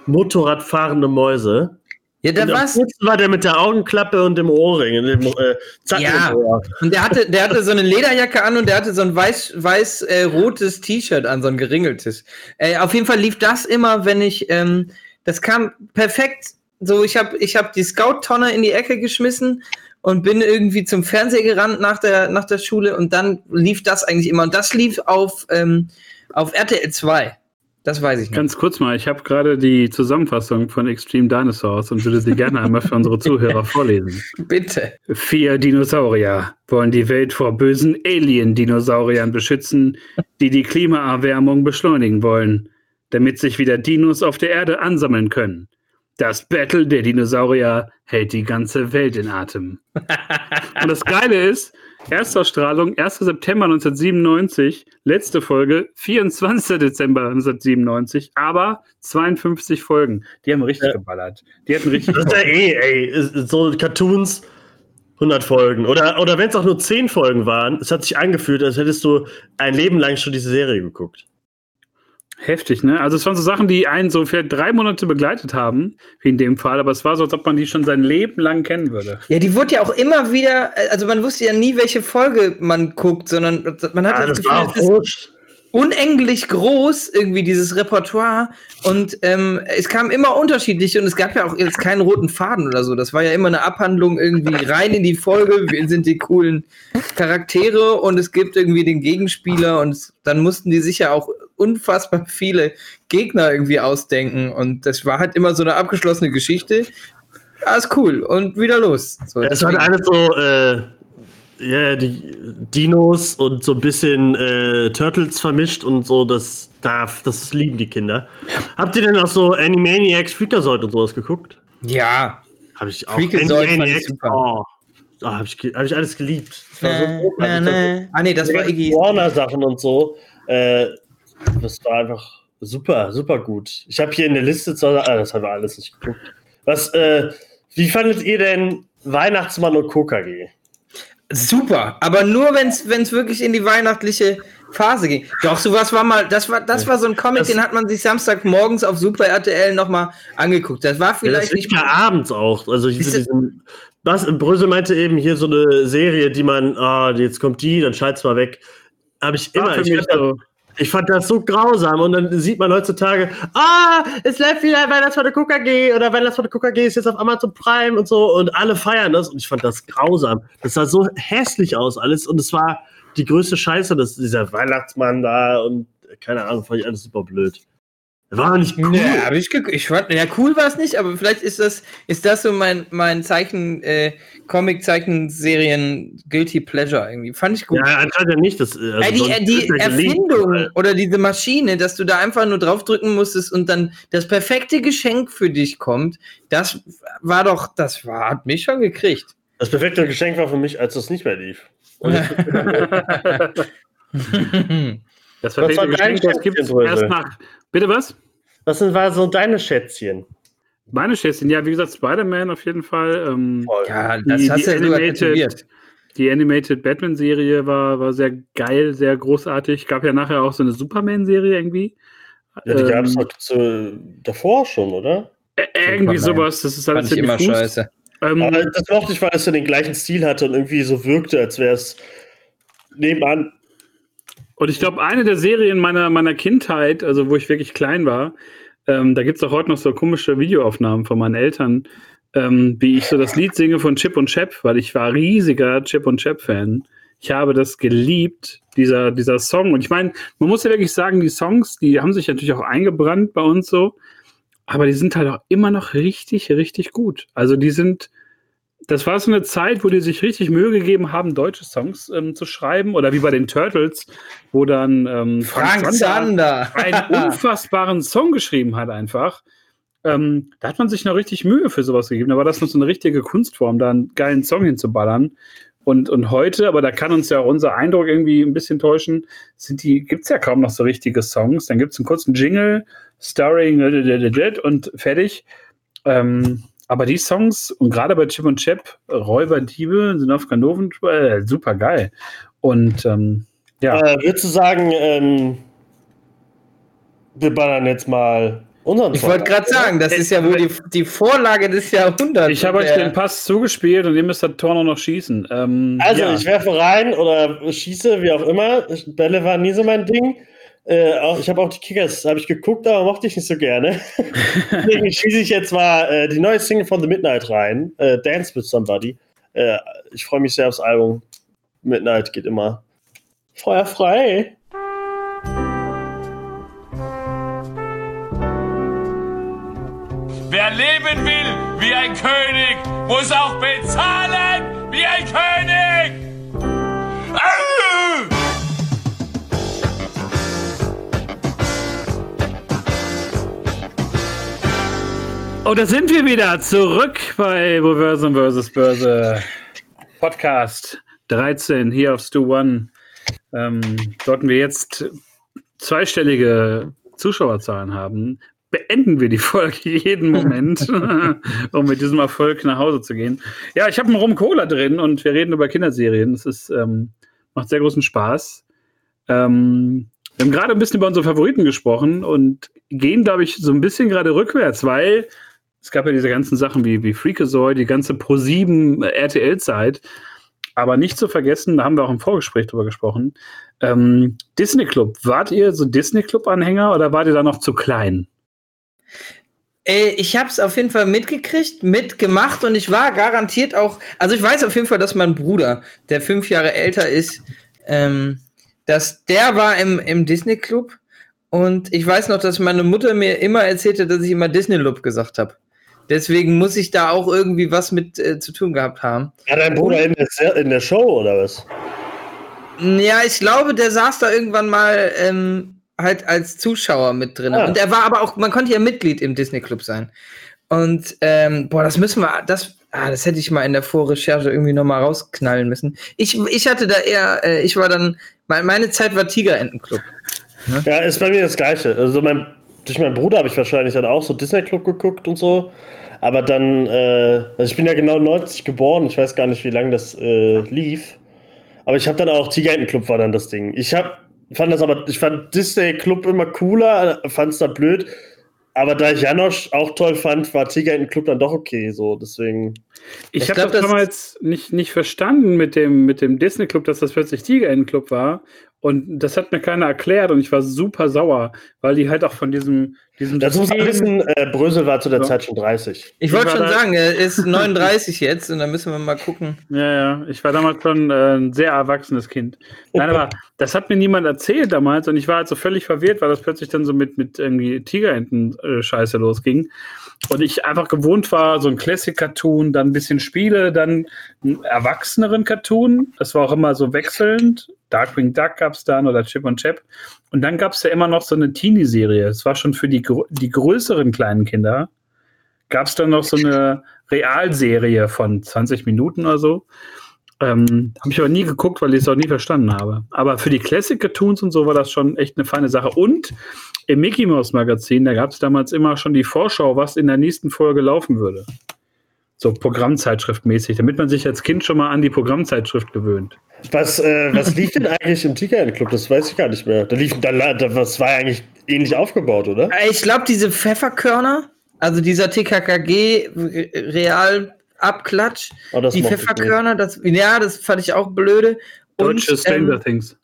Motorradfahrende Mäuse. Ja, war's. coolsten war der mit der Augenklappe und dem Ohrring. Dem, äh, Ja. Und der hatte, der hatte so eine Lederjacke an und der hatte so ein weiß, weiß äh, rotes T-Shirt an, so ein geringeltes. Äh, auf jeden Fall lief das immer, wenn ich, ähm, das kam perfekt. So, ich habe ich hab die Scout-Tonne in die Ecke geschmissen und bin irgendwie zum Fernseher gerannt nach der, nach der Schule und dann lief das eigentlich immer. Und das lief auf, ähm, auf RTL 2. Das weiß ich noch. Ganz kurz mal, ich habe gerade die Zusammenfassung von Extreme Dinosaurs und würde sie gerne einmal für unsere Zuhörer vorlesen. (laughs) Bitte. Vier Dinosaurier wollen die Welt vor bösen Alien-Dinosauriern beschützen, die die Klimaerwärmung beschleunigen wollen, damit sich wieder Dinos auf der Erde ansammeln können. Das Battle der Dinosaurier hält die ganze Welt in Atem. (laughs) Und das Geile ist, Erstausstrahlung 1. September 1997, letzte Folge 24. Dezember 1997, aber 52 Folgen. Die haben richtig Ja. geballert. Die hatten richtig Das ist ja eh, ey, so Cartoons, 100 Folgen. Oder, oder wenn es auch nur 10 Folgen waren, es hat sich angefühlt, als hättest du ein Leben lang schon diese Serie geguckt. Heftig, ne? Also es waren so Sachen, die einen so für drei Monate begleitet haben, wie in dem Fall, aber es war so, als ob man die schon sein Leben lang kennen würde. Ja, die wurde ja auch immer wieder, also man wusste ja nie, welche Folge man guckt, sondern man hat Ah, das das Gefühl, es unendlich groß, irgendwie dieses Repertoire. Und ähm, es kam immer unterschiedlich und es gab ja auch jetzt keinen roten Faden oder so. Das war ja immer eine Abhandlung irgendwie rein in die Folge. Wir sind die coolen Charaktere und es gibt irgendwie den Gegenspieler und dann mussten die sich ja auch unfassbar viele Gegner irgendwie ausdenken. Und das war halt immer so eine abgeschlossene Geschichte. Alles cool und wieder los. So, Es waren alles so, äh, ja, die Dinos und so ein bisschen äh, Turtles vermischt und so, das darf, das lieben die Kinder. Habt ihr denn auch so Animaniacs, Freakazoid und sowas geguckt? ja. Habe ich auch. Super. oh, oh, habe ich, hab ich alles geliebt. Das war so Äh, großartig. äh, Ah, nee, das war Iggy. Warner-Sachen und so. Äh, das war einfach super, super gut. Ich habe hier in der Liste, zu, ah, das haben wir alles nicht geguckt. Was, äh, wie fandet ihr denn Weihnachtsmann und KKG? Super, aber nur wenn es wirklich in die weihnachtliche Phase ging. Doch, sowas war mal, das war, das war so ein Comic, Das- den hat man sich Samstagmorgens auf Super RTL nochmal angeguckt. Das war Ja, das vielleicht nicht ja abends auch. Also ich diesen, was, Brösel meinte eben hier so eine Serie, die man, ah, jetzt kommt die, dann schalt's mal weg. Habe ich immer. für Ich so. Ich fand das so grausam. Und dann sieht man heutzutage, ah, es läuft wieder Weihnachtsfahrt KKG oder Weihnachtsfahrt KKG ist jetzt auf Amazon Prime und so und alle feiern das. Und ich fand das grausam. Das sah so hässlich aus alles und es war die größte Scheiße, dass dieser Weihnachtsmann da und keine Ahnung, fand ich alles super blöd. War nicht cool. Nee, hab ich, ich fand, ja, cool war es nicht, aber vielleicht ist das, ist das so mein, mein Zeichen, äh, Comic-Zeichenserien Guilty Pleasure irgendwie. Fand ich gut. Ja, anscheinend ja nicht. Das, also Äh, die, äh, die ja Erfindung weil- oder diese Maschine, dass du da einfach nur draufdrücken musstest und dann das perfekte Geschenk für dich kommt, das war doch, das war, hat mich schon gekriegt. Das perfekte Geschenk war für mich, als das nicht mehr lief. (laughs) Das perfekte dein Geschenk, das gibt es erst nach. Bitte was? was sind war so deine Schätzchen? Meine Schätzchen, ja, wie gesagt, Spider-Man auf jeden Fall. Ähm, ja, Die- das hast die du ja Animated- die Animated Batman-Serie war, war sehr geil, sehr großartig. Gab ja nachher auch so eine Superman-Serie irgendwie. Ja, die Ähm, gab es doch zu, davor schon, oder? Äh, irgendwie Superman. sowas, das ist Fand alles ich immer scheiße. Ähm, Aber das mochte ich, weil es so den gleichen Stil hatte und irgendwie so wirkte, als wäre es nebenan. Und ich glaube, eine der Serien meiner, meiner Kindheit, also wo ich wirklich klein war, ähm, da gibt es auch heute noch so komische Videoaufnahmen von meinen Eltern, ähm, wie ich so das Lied singe von Chip und Chap, weil ich war riesiger Chip und Chap-Fan. Ich habe das geliebt, dieser, dieser Song. Und ich meine, man muss ja wirklich sagen, die Songs, die haben sich natürlich auch eingebrannt bei uns so, aber die sind halt auch immer noch richtig, richtig gut. Also die sind, das war so eine Zeit, wo die sich richtig Mühe gegeben haben, deutsche Songs ähm, zu schreiben. Oder wie bei den Turtles, wo dann ähm, Frank Zander. einen (laughs) unfassbaren Song geschrieben hat einfach. Ähm, da hat man sich noch richtig Mühe für sowas gegeben. Da war das noch so eine richtige Kunstform, da einen geilen Song hinzuballern. Und, und heute, aber da kann uns ja auch unser Eindruck irgendwie ein bisschen täuschen, sind die, gibt es ja kaum noch so richtige Songs. Dann gibt es einen kurzen Jingle, Starring und fertig. Ähm, aber die Songs, und gerade bei Chip und Chap, Räuberdiebe, sind auf Ganoven, äh, super geil. Und ähm, ja, Äh, würdest du sagen, ähm, wir ballern jetzt mal unseren Ich wollte gerade sagen, das ist ja wohl die, die Vorlage des Jahrhunderts. ich habe euch den Pass zugespielt und ihr müsst das Tor noch, noch schießen. Ähm, Also, ja. ich werfe rein oder schieße, wie auch immer. Bälle waren nie so mein Ding. Äh, auch, ich habe auch die Kickers, habe ich geguckt, aber mochte ich nicht so gerne. (laughs) Deswegen schieße ich jetzt mal äh, die neue Single von The Midnight rein. Äh, Dance with Somebody. Äh, ich freue mich sehr aufs Album. Midnight geht immer. Feuer frei. Wer leben will wie ein König, muss auch bezahlen wie ein König. Und da sind wir wieder zurück bei Reverse vs. Börse Podcast 13 hier auf Stu One. Ähm, sollten wir jetzt zweistellige Zuschauerzahlen haben, beenden wir die Folge (laughs) jeden Moment, (laughs) um mit diesem Erfolg nach Hause zu gehen. Ja, ich habe einen Rum Cola drin und wir reden über Kinderserien. Das ist, ähm, macht sehr großen Spaß. Ähm, wir haben gerade ein bisschen über unsere Favoriten gesprochen und gehen, glaube ich, so ein bisschen gerade rückwärts, weil es gab ja diese ganzen Sachen wie, wie Freakazoid, die ganze Pro7 RTL-Zeit. aber nicht zu vergessen, da haben wir auch im Vorgespräch drüber gesprochen, ähm, Disney Club. Wart ihr so Disney Club-Anhänger oder wart ihr da noch zu klein? Äh, ich habe es auf jeden Fall mitgekriegt, mitgemacht und ich war garantiert auch, also ich weiß auf jeden Fall, dass mein Bruder, der fünf Jahre älter ist, ähm, dass der war im, im Disney Club und ich weiß noch, dass meine Mutter mir immer erzählte, dass ich immer Disney Club gesagt habe. Deswegen muss ich da auch irgendwie was mit äh, zu tun gehabt haben. Ja, dein Bruder in der, in der Show oder was? Ja, ich glaube, der saß da irgendwann mal ähm, halt als Zuschauer mit drin. Ah. Und er war aber auch, man konnte ja Mitglied im Disney Club sein. Und ähm, boah, das müssen wir, das, ah, das hätte ich mal in der Vorrecherche irgendwie nochmal rausknallen müssen. Ich, ich hatte da eher, äh, ich war dann, me- meine Zeit war Tigerentenclub. Ja, ist bei mir das Gleiche. Also mein, durch meinen Bruder habe ich wahrscheinlich dann auch so Disney Club geguckt und so. Aber dann, äh, also ich bin ja genau 90 geboren, ich weiß gar nicht, wie lange das äh, lief. Aber ich habe dann auch Tigerentenclub war dann das Ding. Ich hab, fand das aber, ich fand Disney Club immer cooler, fand es da blöd. Aber da ich Janosch auch toll fand, war Tigerentenclub dann doch okay. So, deswegen. Ich, Ich habe das damals nicht, nicht verstanden mit dem, mit dem Disney Club, dass das plötzlich Tigerentenclub war. Und das hat mir keiner erklärt und ich war super sauer, weil die halt auch von diesem, diesem Dazu muss man wissen, äh, Brösel war zu der Ja. Zeit schon 30. Ich wollte war schon sagen, er ist (laughs) 39 jetzt und dann müssen wir mal gucken. Ja, ja, ich war damals schon äh, ein sehr erwachsenes Kind. Nein, aber (laughs) das hat mir niemand erzählt damals und ich war halt so völlig verwirrt, weil das plötzlich dann so mit, mit irgendwie Tigerenten-Scheiße losging. Und ich einfach gewohnt war, so ein Classic-Cartoon, dann ein bisschen Spiele, dann einen erwachseneren Cartoon. Das war auch immer so wechselnd. Darkwing Duck gab es dann oder Chip und Chap. Und dann gab es ja immer noch so eine Teenie-Serie. Es war schon für die, die größeren kleinen Kinder. Gab es dann noch so eine Realserie von 20 Minuten oder so. Ähm, habe ich aber nie geguckt, weil ich es auch nie verstanden habe. Aber für die Classic-Cartoons und so war das schon echt eine feine Sache. Und im Mickey Mouse Magazin, da gab es damals immer schon die Vorschau, was in der nächsten Folge laufen würde. So Programmzeitschriftmäßig, damit man sich als Kind schon mal an die Programmzeitschrift gewöhnt. Was, äh, was lief denn eigentlich im Tigerentenclub? Das weiß ich gar nicht mehr. Da lief, da, da, das war ja eigentlich ähnlich aufgebaut, oder? Äh, Ich glaube, diese Pfefferkörner, also dieser TKKG Re- Real Abklatsch, Oh, das die Pfefferkörner, das, ja, das fand ich auch blöde. Deutsche Stranger ähm, Things.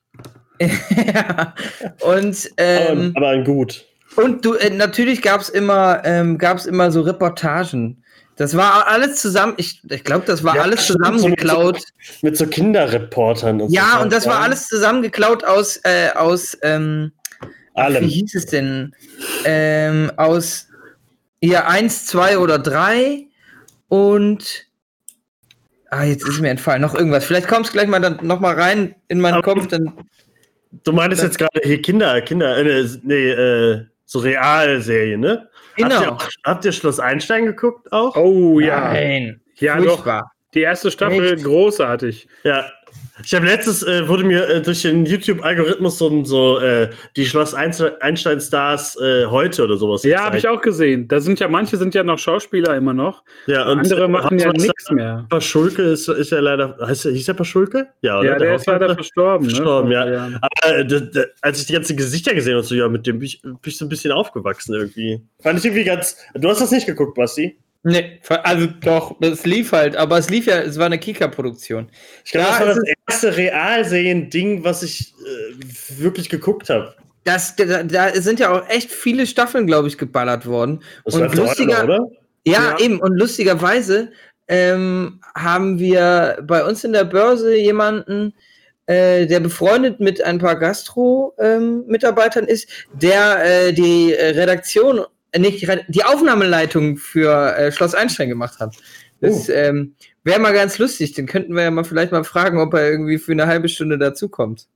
(laughs) ja, und, ähm, aber, aber ein Gut. und du, äh, natürlich gab es immer, ähm, gab's immer so Reportagen. Das war alles zusammen, ich, ich glaube, das war Ja, alles stimmt, so mit so- zusammengeklaut. Mit so Kinderreportern und so. Ja, und das war alles zusammengeklaut aus, äh, aus, ähm, Wie Allem. hieß es denn? Ähm, aus ja, eins, zwei oder drei und ah, jetzt ist mir entfallen, noch irgendwas. Vielleicht kommst du gleich mal dann noch mal rein in meinen Aber- Kopf, dann Du meintest jetzt gerade hier Kinder, Kinder, äh, nee, äh, so Realserien, ne? Habt ihr, genau. auch, habt ihr Schloss Einstein geguckt auch? Oh ja. Nein, Ja, doch. furchtbar. Die erste Staffel Echt? großartig. Ja. Ich habe letztes, äh, wurde mir äh, durch den YouTube-Algorithmus so, so äh, die Schloss Einstein- Einstein-Stars äh, heute oder sowas. Ja, habe ich auch gesehen. Da sind ja manche sind ja noch Schauspieler immer noch. Ja, und Andere machen ja nichts mehr. Paschulke ist, ist ja leider, heißt er, hieß der Paschulke? Ja, oder? Ja, der ist leider verstorben. Verstorben, ne? ja. Jahren. Aber äh, als ich die ganzen Gesichter gesehen habe, so, ja, mit dem bin ich, bin ich so ein bisschen aufgewachsen irgendwie. Fand ich irgendwie ganz. Du hast das nicht geguckt, Basti? Nee, also doch, es lief halt, aber es lief ja, es war eine Kika-Produktion. Ich glaube, das war das erste Realserien-Ding, was ich äh, wirklich geguckt habe. Das, da, da sind ja auch echt viele Staffeln, glaube ich, geballert worden. Das Und lustiger- oder? Ja, Ja. eben. Und lustigerweise ähm, haben wir bei uns in der Börse jemanden, äh, der befreundet mit ein paar Gastro-Mitarbeitern ist, der äh, die Redaktion, nicht die Aufnahmeleitung für äh, Schloss Einstein gemacht hat. Das ähm, wäre mal ganz lustig. Den könnten wir ja mal vielleicht mal fragen, ob er irgendwie für eine halbe Stunde dazukommt.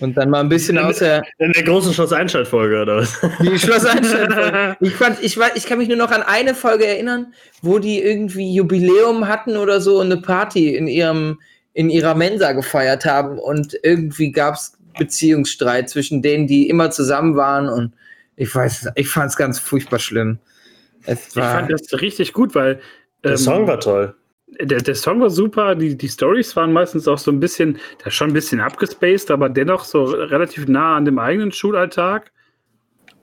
Und dann mal ein bisschen aus der, In der großen Schloss Einstein-Folge, oder was? die Schloss Einstein. (laughs) Ich fand, ich ich kann mich nur noch an eine Folge erinnern, wo die irgendwie Jubiläum hatten oder so und eine Party in ihrem, in ihrer Mensa gefeiert haben und irgendwie gab es Beziehungsstreit zwischen denen, die immer zusammen waren und ich weiß, ich fand es ganz furchtbar schlimm. Es Ich fand das richtig gut, weil Der ähm, Song war toll. der, der Song war super, die, die Stories waren meistens auch so ein bisschen, der ist schon ein bisschen abgespaced, aber dennoch so relativ nah an dem eigenen Schulalltag.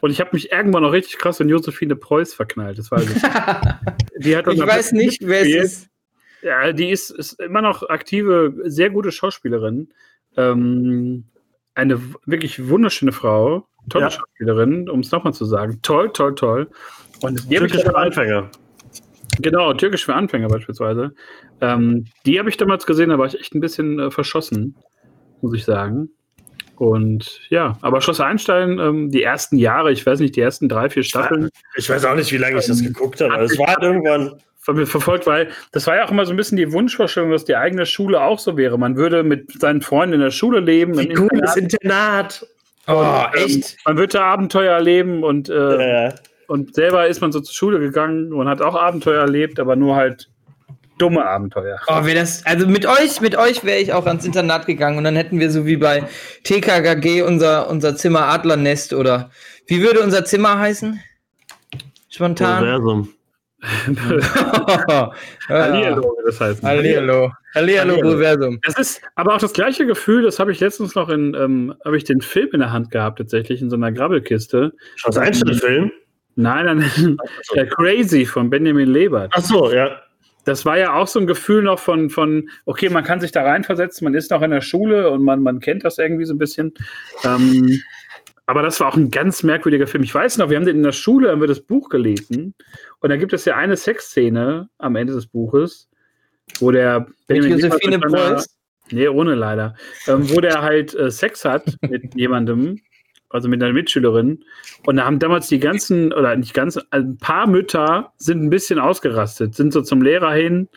Und ich habe mich irgendwann noch richtig krass in Josephine Preuß verknallt, das weiß ich. (laughs) Die hat ich weiß nicht, wer es ist. Ja, die ist, ist immer noch aktive, sehr gute Schauspielerin. Ähm, eine wirklich wunderschöne Frau. Tolle Ja. Schauspielerin, um es nochmal zu sagen. Toll, toll, toll. Und Türkisch für Anfänger. Genau, Türkisch für Anfänger beispielsweise. Ähm, die habe ich damals gesehen, da war ich echt ein bisschen äh, verschossen, muss ich sagen. Und ja, aber Schloss Einstein, ähm, die ersten Jahre, ich weiß nicht, die ersten drei, vier Staffeln, Ich weiß auch nicht, wie lange ich das geguckt habe. aber Es war halt irgendwann. von mir verfolgt, weil das war ja auch immer so ein bisschen die Wunschvorstellung, dass die eigene Schule auch so wäre. Man würde mit seinen Freunden in der Schule leben, im Wie cool Internat, das Internat. Oh, ähm, echt? man wird da Abenteuer erleben und, äh, Äh, und selber ist man so zur Schule gegangen und hat auch Abenteuer erlebt, aber nur halt dumme Abenteuer. Oh, wär das, also mit euch, mit euch wäre ich auch ans Internat gegangen und dann hätten wir so wie bei TKKG unser, unser Zimmer Adlernest oder wie würde unser Zimmer heißen? Spontan. Universum. (laughs) Hallihallo, wie das heißt. Hallihallo. Hallihallo. Universum. Das ist aber auch das gleiche Gefühl, das habe ich letztens noch in, ähm, habe ich den Film in der Hand gehabt, tatsächlich, in so einer Grabbelkiste. Schloss Einstein-Film? Nein, nein, der Crazy von Benjamin Lebert. Ach so, ja. Das war ja auch so ein Gefühl noch von, von, okay, man kann sich da reinversetzen, man ist noch in der Schule und man, man kennt das irgendwie so ein bisschen. Ähm, aber das war auch ein ganz merkwürdiger Film. Ich weiß noch, wir haben den in der Schule, haben wir das Buch gelesen und da gibt es ja eine Sexszene am Ende des Buches, wo der Mit Benjamin Josephine Preuß. Nee, ohne leider. Ähm, wo der halt äh, Sex hat mit (laughs) jemandem, also mit einer Mitschülerin. Und da haben damals die ganzen, oder nicht ganz, ein paar Mütter sind ein bisschen ausgerastet, sind so zum Lehrer hin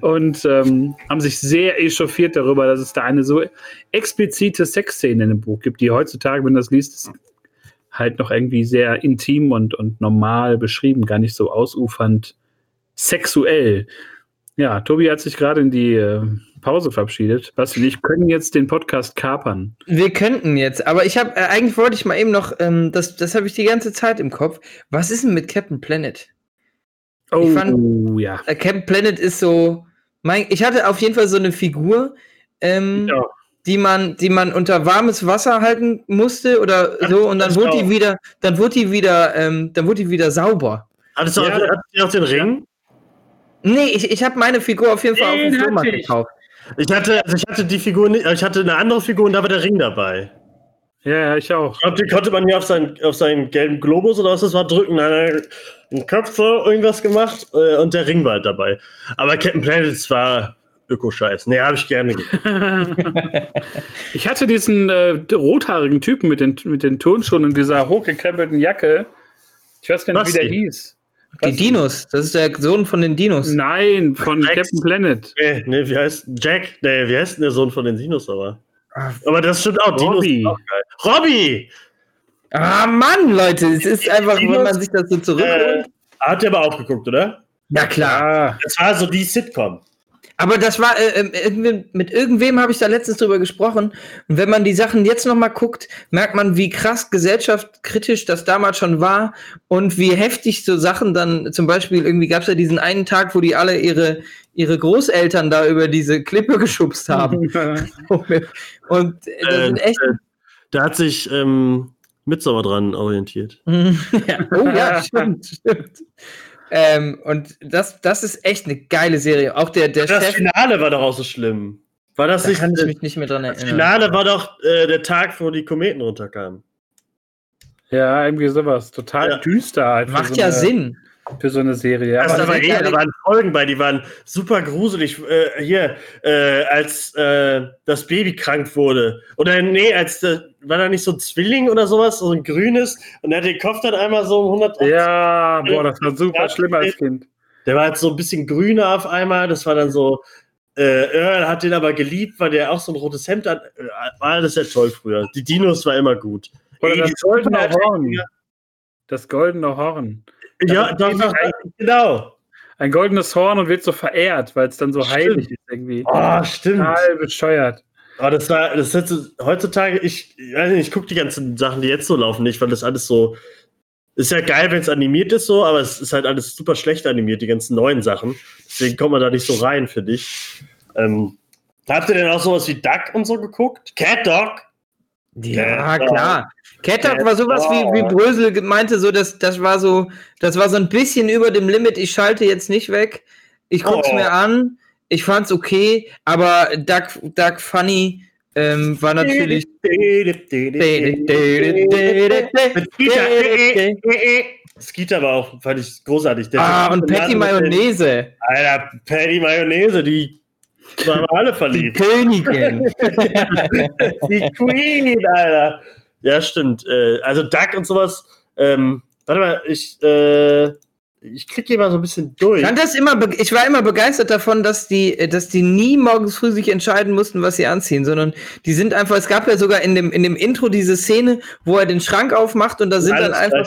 und ähm, haben sich sehr echauffiert darüber, dass es da eine so explizite Sexszene in dem Buch gibt, die heutzutage, wenn du das liest, halt noch irgendwie sehr intim und, und normal beschrieben, gar nicht so ausufernd sexuell. Ja, Tobi hat sich gerade in die äh, Pause verabschiedet. Basti und ich können jetzt den Podcast kapern. Wir könnten jetzt, aber ich habe, äh, eigentlich wollte ich mal eben noch, ähm, das, das habe ich die ganze Zeit im Kopf. Was ist denn mit Captain Planet? Oh, Ich fand- ja. Äh, Captain Planet ist so, mein, ich hatte auf jeden Fall so eine Figur, ähm, Ja. die man, die man unter warmes Wasser halten musste oder Ja, so und dann wurde auch. die wieder, dann wurde die wieder, ähm, dann wurde die wieder sauber. Hattest du Ja. auch, hattest auch den Ring? Nee, ich, ich habe meine Figur auf jeden Fall auf Den dem Flohmarkt gekauft. Ich hatte, also ich hatte die Figur nicht, ich hatte eine andere Figur und da war der Ring dabei. Ja, ja, ich auch. Ich glaube, den konnte man hier auf seinen, auf seinen gelben Globus oder was das war drücken. Dann hat er einen Kopf so irgendwas gemacht äh, und der Ring war halt dabei. Aber Captain Planet war Öko-Scheiß. Nee, habe ich gerne. (laughs) Ich hatte diesen äh, rothaarigen Typen mit den, mit den Turnschuhen und dieser hochgekrempelten Jacke. Ich weiß gar nicht, wie Basti. der hieß. Die Dinos, das ist der Sohn von den Dinos. Nein, von. Captain Planet. Nee, nee, wie heißt Jack? Nee, wie heißt denn der Sohn von den Dinos aber? Aber das stimmt auch. Dinos Robby. sind auch geil. Robby! Ah Mann, Leute, es ist einfach, wenn man sich das so Äh, zurückholt. hat der aber auch geguckt, oder? Na klar. Das war so die Sitcom. Aber das war, äh, äh, irgendwem, mit irgendwem habe ich da letztens drüber gesprochen. Und wenn man die Sachen jetzt nochmal guckt, merkt man, wie krass gesellschaftskritisch das damals schon war und wie heftig so Sachen dann, zum Beispiel irgendwie gab es ja diesen einen Tag, wo die alle ihre, ihre Großeltern da über diese Klippe geschubst haben. (laughs) (laughs) und äh, das Äh, sind echt. äh, da hat sich ähm, Midsommar dran orientiert. (laughs) ja. Oh ja, stimmt, stimmt. Ähm, und das, das ist echt eine geile Serie. Auch der, der Das Chef, Finale war doch auch so schlimm. War das da nicht? kann ich mich nicht mehr dran das erinnern. Finale war doch äh, der Tag, wo die Kometen runterkamen. ja, irgendwie sowas. Total Ja. düster halt. Macht so ja eine, Sinn. Für so eine Serie. Das Aber eh, geil. da waren Folgen bei, die waren super gruselig. Äh, hier, äh, als äh, das Baby krank wurde. Oder nee, als der, war da nicht so ein Zwilling oder sowas, so ein grünes, und er hat den Kopf dann einmal so um 180. ja, boah, das war super Ja, schlimm als Kind. Der war halt so ein bisschen grüner auf einmal. Das war dann so. Äh, Earl hat den aber geliebt, weil der auch so ein rotes Hemd hat. Äh, War alles sehr toll früher. Die Dinos war immer gut. Oder Ey, das goldene Horn. Das goldene Horn. Ja, doch, doch, genau. Ein goldenes Horn und wird so verehrt, weil es dann so Stimmt. heilig ist irgendwie. Oh, stimmt. Total bescheuert. Aber das war, das ist heutzutage, ich, ich weiß nicht, ich gucke die ganzen Sachen, die jetzt so laufen, nicht, weil das alles so, ist ja geil, wenn es animiert ist so, aber es ist halt alles super schlecht animiert, die ganzen neuen Sachen. Deswegen kommt man da nicht so rein, finde ich. Ähm, habt ihr denn auch sowas wie Duck und so geguckt? Cat Dog? Ja, klar. Ja, war sowas wie, wie. Brösel meinte, so, das, das war so, das war so ein bisschen über dem Limit, ich schalte jetzt nicht weg. Ich guck's Oh. mir an. Ich fand's okay, aber Doug, Doug Funny ähm, war natürlich. Skeeter war auch, fand ich großartig. Der Ah, und Patty Mayonnaise. Alter, Patty Mayonnaise, die waren wir alle Die verliebt. (laughs) Königin. die Queen, Alter. Ja, stimmt. Äh, also Duck und sowas. Ähm, warte mal, ich, äh, ich klicke hier mal so ein bisschen durch. Das immer ich war immer begeistert davon, dass die, dass die nie morgens früh sich entscheiden mussten, was sie anziehen, sondern die sind einfach, es gab ja sogar in dem, in dem Intro diese Szene, wo er den Schrank aufmacht und da sind dann Alles einfach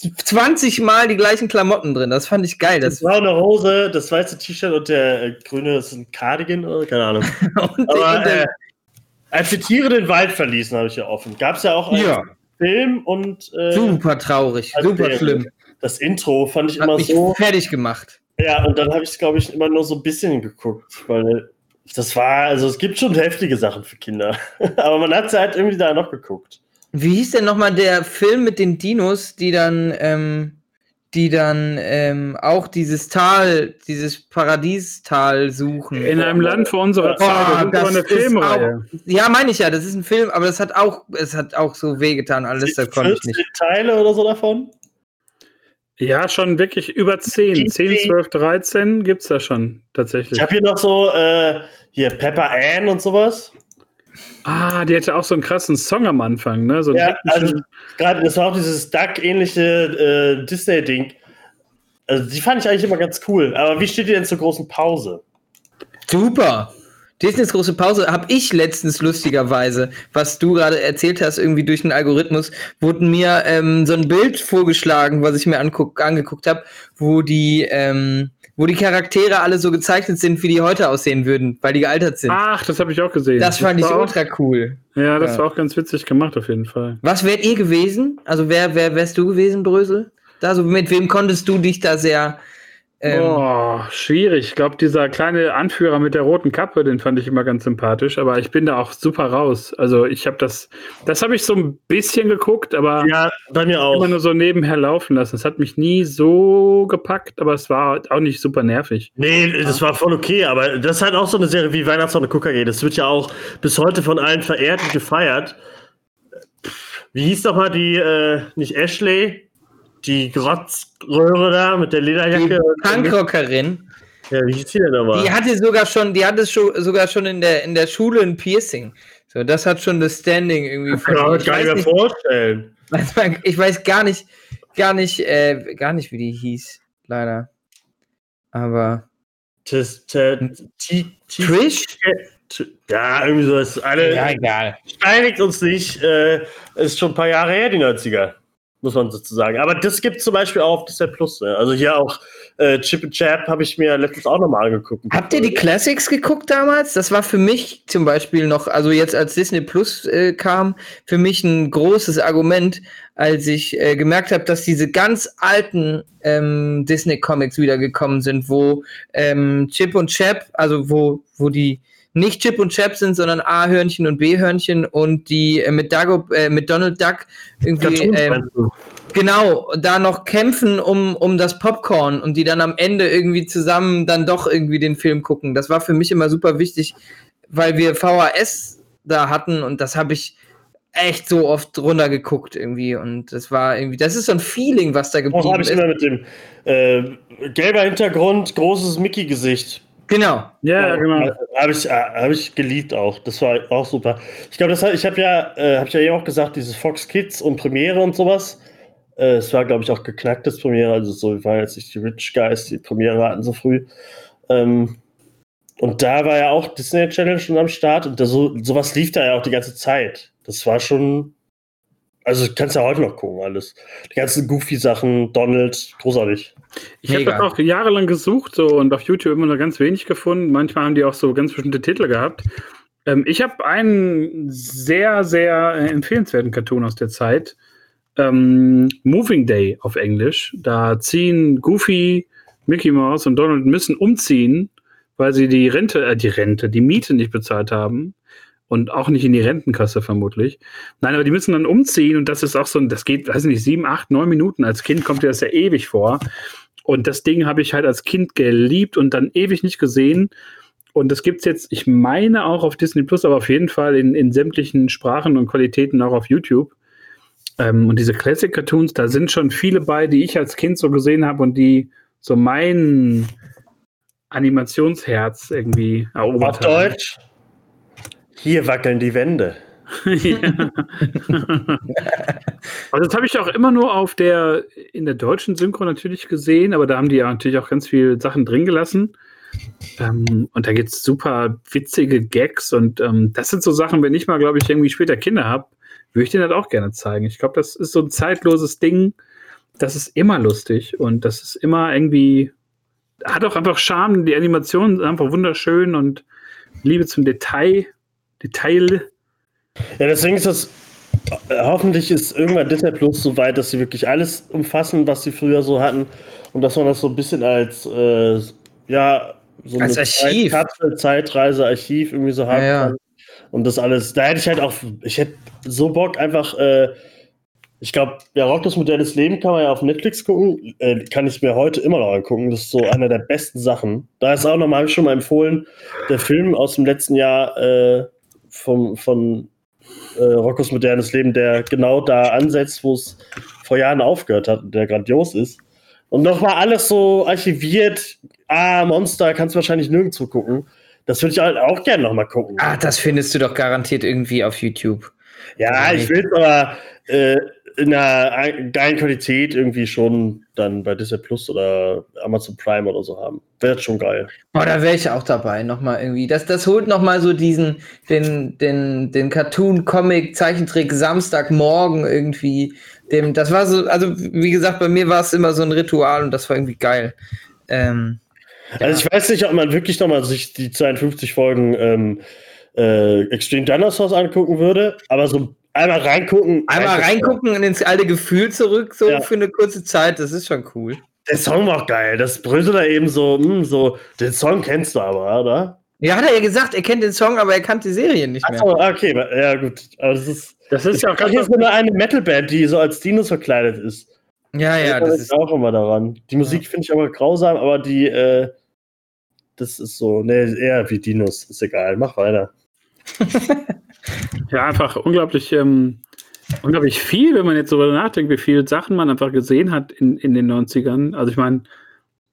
20 Mal die gleichen Klamotten drin. Das fand ich geil. Das Das, braune Hose, das weiße T-Shirt und der äh, grüne ist ein Cardigan oder keine Ahnung. (laughs) Aber äh, als die Tiere den Wald verließen, habe ich ja offen. Gab es ja auch einen Ja. Film und äh, super traurig, super der- schlimm. das Intro fand ich Hat immer mich so. fertig gemacht. Ja, und dann habe ich es, glaube ich, immer nur so ein bisschen geguckt, weil das war, also es gibt schon heftige Sachen für Kinder. (laughs) Aber man hat sie halt irgendwie da noch geguckt. Wie hieß denn nochmal der Film mit den Dinos, die dann, ähm, die dann ähm, auch dieses Tal, dieses Paradiestal suchen? In einem Land vor unserer Zeit. Boah, Das eine ist Filmreihe. Ja, meine ich ja, das ist ein Film, aber das hat auch, es hat auch so wehgetan, alles, da konnte ich 14 nicht. Teile oder so davon? Ja, schon wirklich über 10. 10, 12, 13 gibt es da schon tatsächlich. Ich habe hier noch so, äh, hier Pepper Ann und sowas. Ah, die hatte auch so einen krassen Song am Anfang, ne? So Ja, also gerade, das war auch dieses Duck-ähnliche äh, Disney-Ding. Also die fand ich eigentlich immer ganz cool. Aber wie steht ihr denn zur großen Pause? Super. Disneys große Pause habe ich letztens lustigerweise, was du gerade erzählt hast, irgendwie durch den Algorithmus, wurde mir ähm, so ein Bild vorgeschlagen, was ich mir anguck, angeguckt habe, wo die, ähm, wo die Charaktere alle so gezeichnet sind, wie die heute aussehen würden, weil die gealtert sind. Ach, das habe ich auch gesehen. das fand ich ultra cool. Ja, das Ja. war auch ganz witzig gemacht auf jeden Fall. Was wärt ihr gewesen? Also wer, wer wärst du gewesen, Brösel? Da, so, mit wem konntest du dich da sehr ähm, oh, schwierig. Ich glaube, dieser kleine Anführer mit der roten Kappe, den fand ich immer ganz sympathisch, aber ich bin da auch super raus. Also ich habe das, das habe ich so ein bisschen geguckt, aber Ja, bei mir auch. immer nur so nebenher laufen lassen. Es hat mich nie so gepackt, aber es war auch nicht super nervig. Nee, das war voll okay, aber das ist halt auch so eine Serie wie Weihnachtssonne KKG. Das wird ja auch bis heute von allen verehrt und gefeiert. Wie hieß doch mal die, äh, nicht Ashley, die Grotzröhre da mit der die Lederjacke? Punkrockerin. Ja, wie hieß die denn nochmal? Die hatte sogar schon, die hatte schon, sogar schon in der, in der Schule ein Piercing. So, das hat schon das Standing irgendwie von kann ihr. ich ich, gar nicht weiß mehr nicht, vorstellen. (laughs) ich weiß gar nicht, gar nicht, äh, gar nicht, wie die hieß, leider. Aber t- t- t- Trish? t- Ja, irgendwie so. Ist alle, egal. steinigt uns nicht. Äh, ist schon ein paar Jahre her, die 90er. Muss man sozusagen. Aber das gibt zum Beispiel auch auf Disney Plus. Ne? Also hier auch äh, Chip and Chap habe ich mir letztens auch nochmal angeguckt. Habt ihr die Classics geguckt damals? Das war für mich zum Beispiel noch, also jetzt als Disney Plus äh, kam, für mich ein großes Argument, als ich äh, gemerkt habe, dass diese ganz alten ähm, Disney Comics wiedergekommen sind, wo ähm, Chip und Chap, also wo, wo die nicht Chip und Chap sind, sondern A-Hörnchen und B-Hörnchen und die äh, mit, Dago, äh, mit Donald Duck irgendwie du? genau da noch kämpfen um, um das Popcorn und die dann am Ende irgendwie zusammen dann doch irgendwie den Film gucken. Das war für mich immer super wichtig, weil wir VHS da hatten und das habe ich echt so oft runtergeguckt irgendwie und das war irgendwie, das ist so ein Feeling, was da Auch geblieben habe ich ist. immer mit dem äh, gelber Hintergrund, großes Mickey-Gesicht. Genau. Ja, ja, genau. Habe ich, äh, hab ich geliebt auch. Das war auch super. Ich glaube, das hat, ich habe ja, äh, habe ich ja eben auch gesagt, dieses Fox Kids und Premiere und sowas. Äh, es war, glaube ich, auch geknacktes Premiere. Also so, wir waren jetzt nicht die Rich Guys, die Premiere hatten so früh. Ähm, und da war ja auch Disney Channel schon am Start und da so, sowas lief da ja auch die ganze Zeit. Das war schon. Also kannst ja heute noch gucken, alles. Die ganzen Goofy-Sachen, Donald, großartig. Ich habe das auch jahrelang gesucht so und auf YouTube immer nur ganz wenig gefunden. Manchmal haben die auch so ganz bestimmte Titel gehabt. Ähm, ich habe einen sehr, sehr äh, empfehlenswerten Cartoon aus der Zeit. Ähm, Moving Day auf Englisch. Da ziehen Goofy, Mickey Mouse und Donald müssen umziehen, weil sie die Rente, äh, die Rente, die Miete nicht bezahlt haben. Und auch nicht in die Rentenkasse vermutlich. Nein, aber die müssen dann umziehen und das ist auch so ein, das geht, weiß nicht, sieben, acht, neun Minuten. Als Kind kommt dir das ja ewig vor. Und das Ding habe ich halt als Kind geliebt und dann ewig nicht gesehen. Und das gibt es jetzt, ich meine auch auf Disney Plus, aber auf jeden Fall in, in sämtlichen Sprachen und Qualitäten auch auf YouTube. Ähm, und diese Classic Cartoons, da sind schon viele bei, die ich als Kind so gesehen habe und die so mein Animationsherz irgendwie erobert Auf Deutsch. Hier wackeln die Wände. (laughs) also das habe ich auch immer nur auf der in der deutschen Synchro natürlich gesehen, aber da haben die ja natürlich auch ganz viele Sachen drin gelassen. Ähm, und da gibt es super witzige Gags und ähm, das sind so Sachen, wenn ich mal, glaube ich, irgendwie später Kinder habe, würde ich denen das auch gerne zeigen. Ich glaube, das ist so ein zeitloses Ding. Das ist immer lustig und das ist immer irgendwie, hat auch einfach Charme. Die Animationen sind einfach wunderschön und Liebe zum Detail. Detail. Ja, deswegen ist das. äh, Hoffentlich ist irgendwann Disney Plus so weit, dass sie wirklich alles umfassen, was sie früher so hatten. Und dass man das so ein bisschen als, äh, ja, so Als Archiv. Zeitkapsel, Zeitreise, Archiv irgendwie so haben Ja, ja. kann. Und das alles, da hätte ich halt auch, ich hätte so Bock einfach, äh, ich glaube, ja, Rock das modernes Leben kann man ja auf Netflix gucken, äh, kann ich mir heute immer noch angucken. Das ist so einer der besten Sachen. Da ist auch nochmal, habe ich schon mal empfohlen, der Film aus dem letzten Jahr äh, vom, von äh, Rockos modernes Leben, der genau da ansetzt, wo es vor Jahren aufgehört hat und der grandios ist. Und nochmal alles so archiviert. Ah, Monster, kannst du wahrscheinlich nirgendwo gucken. Das würde ich halt auch gerne nochmal gucken. Ah, das findest du doch garantiert irgendwie auf YouTube. ja, ich will es aber äh, in einer ein- geilen Qualität irgendwie schon dann bei Disney Plus oder Amazon Prime oder so haben. Wäre schon geil. Boah, da wäre ich auch dabei, nochmal irgendwie. Das, das holt nochmal so diesen, den, den, den Cartoon, Comic, Zeichentrick Samstagmorgen irgendwie. Dem, das war so, also wie gesagt, bei mir war es immer so ein Ritual und das war irgendwie geil. Ähm, Also ich weiß nicht, ob man wirklich nochmal sich die 52 Folgen ähm, äh, Extreme Dinosaurs angucken würde, aber so einmal reingucken. einmal reingucken und ins alte Gefühl zurück, so Ja. für eine kurze Zeit, das ist schon cool. Der Song war auch geil. Das brüllte da eben so, hm, so, den Song kennst du aber, oder? Ja, hat er ja gesagt, er kennt den Song, aber er kannte die Serie nicht mehr. Achso, okay, ja gut. Aber das ist, Das ist ja auch das ganz ist so eine, Metalband, die so als Dinos verkleidet ist. Ja, ja, Da das ist auch immer daran. Die Musik finde ich aber grausam, aber die, äh, das ist so, ne, eher wie Dinos. Ist egal, mach weiter. (laughs) Ja, einfach unglaublich, ähm, unglaublich viel, wenn man jetzt darüber nachdenkt, wie viele Sachen man einfach gesehen hat in, in den 90ern. Also ich meine,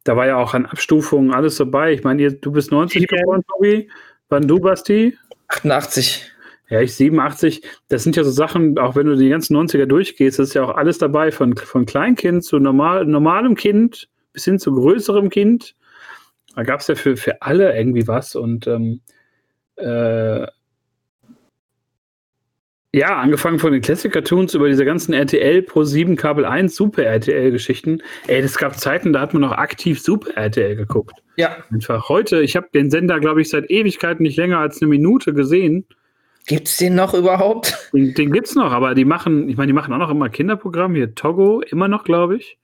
da war ja auch an Abstufungen alles dabei. Ich meine, du bist 90 Ja. geboren, Tobi. Wann du, Basti? 88. Ja, ich 87. Das sind ja so Sachen, auch wenn du die ganzen 90er durchgehst, das ist ja auch alles dabei, von, von Kleinkind zu normal, normalem Kind bis hin zu größerem Kind. Da gab es ja für, für alle irgendwie was und ähm, äh, ja, angefangen von den Classic Cartoons über diese ganzen RTL Pro 7 Kabel 1 Super RTL Geschichten. Ey, es gab Zeiten, da hat man noch aktiv Super RTL geguckt. Ja. Einfach heute, ich habe den Sender, glaube ich, seit Ewigkeiten nicht länger als eine Minute gesehen. Gibt's den noch überhaupt? Den, den gibt's noch, aber die machen, ich meine, die machen auch noch immer Kinderprogramm, hier Togo, immer noch, glaube ich.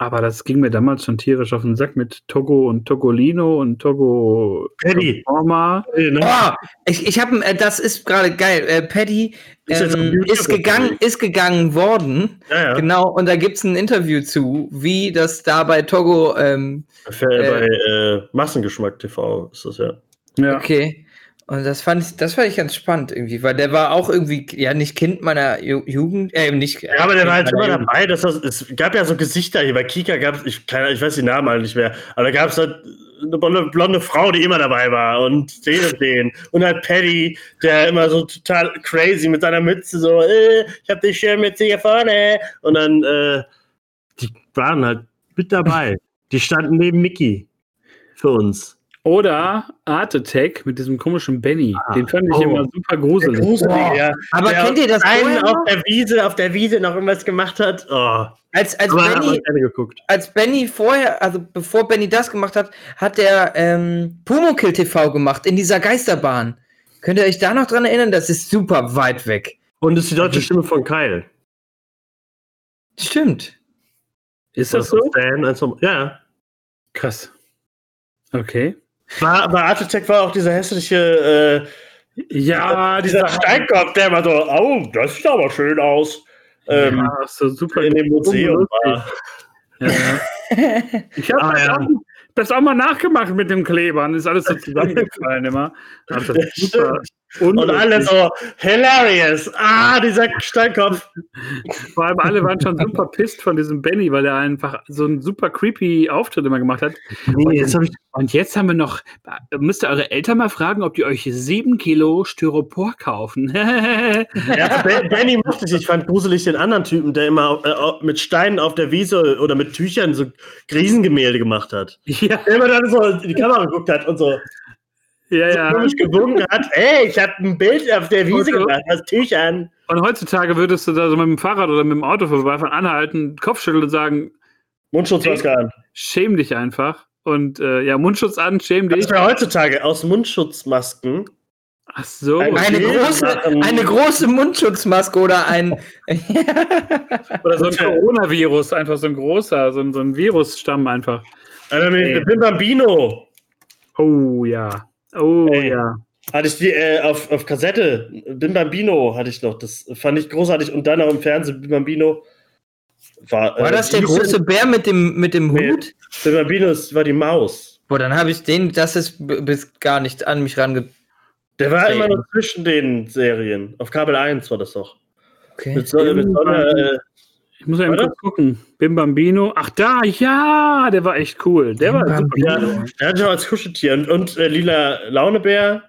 Aber das ging mir damals schon tierisch auf den Sack mit Togo und Togolino und Togo Paddy. Äh? Oh, ich, ich habe, äh, das ist gerade geil. Äh, Paddy Ist ähm, YouTube ist gegangen, ist gegangen worden. Ja, ja. Genau, und da gibt's ein Interview zu, wie das da bei Togo, ähm, Für, bei äh, Massengeschmack TV ist das ja. Ja. okay. Und das fand ich, das fand ich ganz spannend irgendwie, weil der war auch irgendwie, ja, nicht Kind meiner Ju Jugend, äh, nicht. Ja, aber der war halt Kind immer Jugend. dabei. Dass das, es gab ja so Gesichter hier. Bei Kika gab es, ich, keine- ich weiß die Namen alle nicht mehr, aber da gab es halt eine blonde, blonde Frau, die immer dabei war und den und den. Und halt Paddy, der immer so total crazy mit seiner Mütze so, äh, ich hab die Schirmmütze hier vorne. Und dann, äh, die waren halt mit dabei. Die standen neben Mickey für uns. Oder Art Attack mit diesem komischen Benny. Den fand ich Oh. immer super gruselig. Gruselig, Boah. ja. Aber Der kennt ihr das einen auf der Wiese, auf der Wiese noch irgendwas gemacht hat? Oh. Als, als Aber Benny, als Benny vorher, also bevor Benny das gemacht hat, hat der ähm, Pumuckl TV gemacht in dieser Geisterbahn. Könnt ihr euch da noch dran erinnern? Das ist super weit weg. Und ist die deutsche Stimme von Kyle. Stimmt. Ist das so? Also, ja. Krass. Okay. War, bei Art Attack war auch dieser hässliche, äh, Ja, dieser Steinkopf, der immer so, oh, das sieht aber schön aus. Ähm, ja, so super in dem Museum war. Ja. (laughs) Ich habe Ah, das, ja. auch- das auch mal nachgemacht mit dem Klebern. Ist alles so (laughs) zusammengefallen immer. Das super Und alle so, hilarious. Ah, dieser Steinkopf. Vor allem alle waren schon super pisst von diesem Benny, weil er einfach so einen super creepy Auftritt immer gemacht hat. Und jetzt, und jetzt haben wir noch, müsst ihr eure Eltern mal fragen, ob die euch sieben Kilo Styropor kaufen. (laughs) Ja, Ben- Benny mochte ich. Ich fand gruselig den anderen Typen, der immer äh, mit Steinen auf der Wiese oder mit Tüchern so Riesengemälde gemacht hat. ja, Der immer dann so in die Kamera geguckt hat und so ja, ja. komisch gewunken hat. Ey, ich habe ein Bild auf der Wiese Und gemacht, aus Tüchern. Und heutzutage würdest du da so mit dem Fahrrad oder mit dem Auto vorbeifahren, anhalten, Kopf schütteln und sagen, Mundschutzmaske an. schäm dich einfach. Und äh, ja, Mundschutz an, schäm dich. Das wäre heutzutage aus Mundschutzmasken. Ach so. Ein- Eine große, eine große Mundschutzmaske oder ein. (laughs) Oder so ein Coronavirus, einfach so ein großer, so ein, so ein Virusstamm einfach. Einer mit Ey. mit dem Bambino. Oh ja. Oh Ey. ja. Hatte ich die äh, auf, auf Kassette. Bim Bambino hatte ich noch. Das fand ich großartig. Und dann auch im Fernsehen Bim Bambino. War, War äh, das der große Bär mit dem, mit dem Nee. Hut? Bim Bambino ist, war die Maus. Boah, dann habe ich den, das ist bis gar nicht an mich range. Der war immer noch zwischen den Serien. Auf Kabel 1 war das doch. Okay. Mit so, mit so einer, äh, Ich muss ja kurz gucken. Bim Bambino. Ach da, ja, der war echt cool. Der Bim war super. Bambino. ja, der hatte auch als Kuscheltier. Und, und äh, Lila Launebär.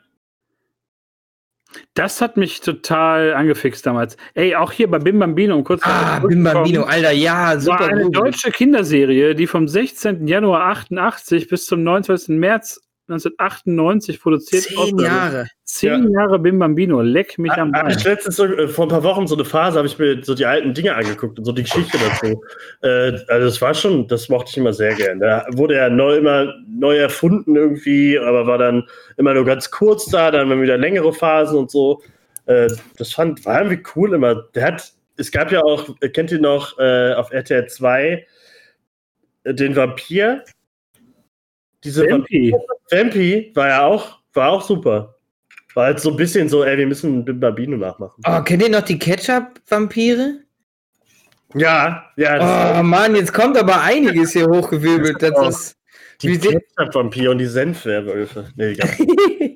Das hat mich total angefixt damals. Ey, auch hier bei Bim Bambino, um kurz Ah, Bim Bambino, Alter, ja, war super eine gut. deutsche Kinderserie, die vom 16. Januar 88 bis zum 29. März 1998 produziert Zehn. Jahre. Zehn Jahre Bim Bambino. Leck mich am Bein. ich letztens so, äh, vor ein paar Wochen so eine Phase, habe ich mir so die alten Dinge angeguckt und so die Geschichte dazu. Äh, also das war schon, das mochte ich immer sehr gern. Da wurde ja neu, immer neu erfunden irgendwie, aber war dann immer nur ganz kurz da, dann immer wieder längere Phasen und so. Äh, das fand, war irgendwie cool immer. Der hat, es gab ja auch, äh, kennt ihr noch äh, auf RTL 2 äh, den Vampir? Diese Vampi. Vampi war ja auch, war auch super. War halt so ein bisschen so, ey, wir müssen Bim Bambino nachmachen. Oh, kennt ihr noch die Ketchup-Vampire? Ja, ja, Oh Mann, jetzt kommt aber einiges hier hochgewirbelt. Das ist. die wie se- Ketchup-Vampir und die Senfwerwölfe. Nee, egal. (laughs)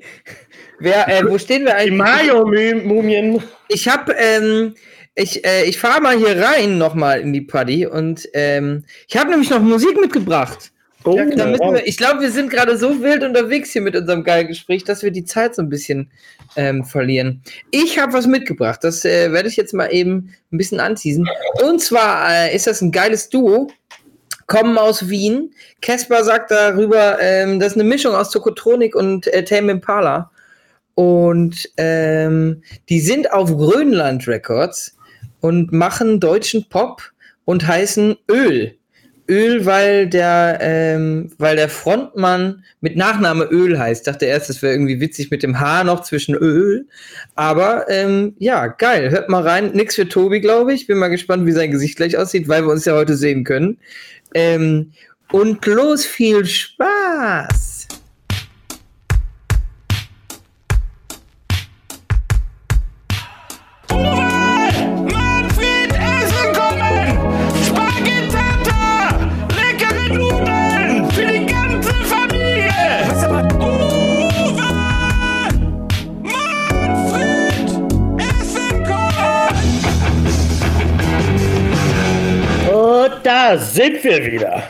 Wer, äh, wo stehen wir Die eigentlich? Mayo-Mumien. Ich hab, ähm, ich, äh, ich fahre mal hier rein nochmal in die Party und ähm, ich habe nämlich noch Musik mitgebracht. Oh, Ja, müssen wir, ich glaube, wir sind gerade so wild unterwegs hier mit unserem geilen Gespräch, dass wir die Zeit so ein bisschen ähm, verlieren. Ich habe was mitgebracht, das äh, werde ich jetzt mal eben ein bisschen anteasen. Und zwar äh, ist das ein geiles Duo, kommen aus Wien. Casper sagt darüber, ähm, das ist eine Mischung aus Tokotronik und äh, Tame Impala. Und ähm, die sind auf Grönland Records und machen deutschen Pop und heißen Öl. Öl, weil der, ähm, weil der Frontmann mit Nachname Öl heißt. Dachte erst, das wäre irgendwie witzig mit dem H noch zwischen Öl. Aber ähm, ja, geil. Hört mal rein. Nix für Tobi, glaube ich. Bin mal gespannt, wie sein Gesicht gleich aussieht, weil wir uns ja heute sehen können. Ähm, und los, viel Spaß! Da sind wir wieder.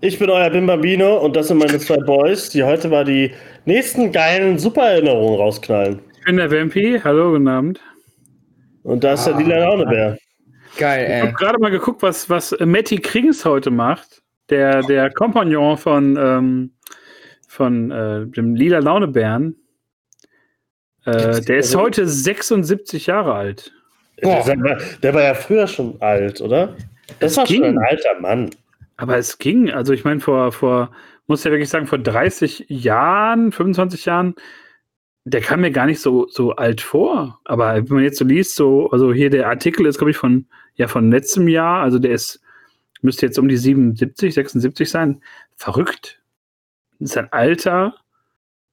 Ich bin euer Bim Bambino und das sind meine zwei Boys, die heute mal die nächsten geilen Supererinnerungen rausknallen. Ich bin der Vampi. Hallo, guten Abend. Und da ist der lila Launebär. Geil, Ich ey. habe gerade mal geguckt, was, was Matty Krings heute macht. Der, der Kompagnon von, ähm, von äh, dem Lila Launebären. Äh, der ist heute 76 Jahre alt. Boah. Der, war, der war ja früher schon alt, oder? Das Es war schon ging. ein alter Mann. Aber es ging, also ich meine, vor, vor, muss ja wirklich sagen, vor 30 Jahren, 25 Jahren, der kam mir gar nicht so, so alt vor. Aber wenn man jetzt so liest, so, also hier der Artikel ist, glaube ich, von, ja, von letztem Jahr, also der ist, müsste jetzt um die 77, 76 sein. Verrückt. Das ist ein alter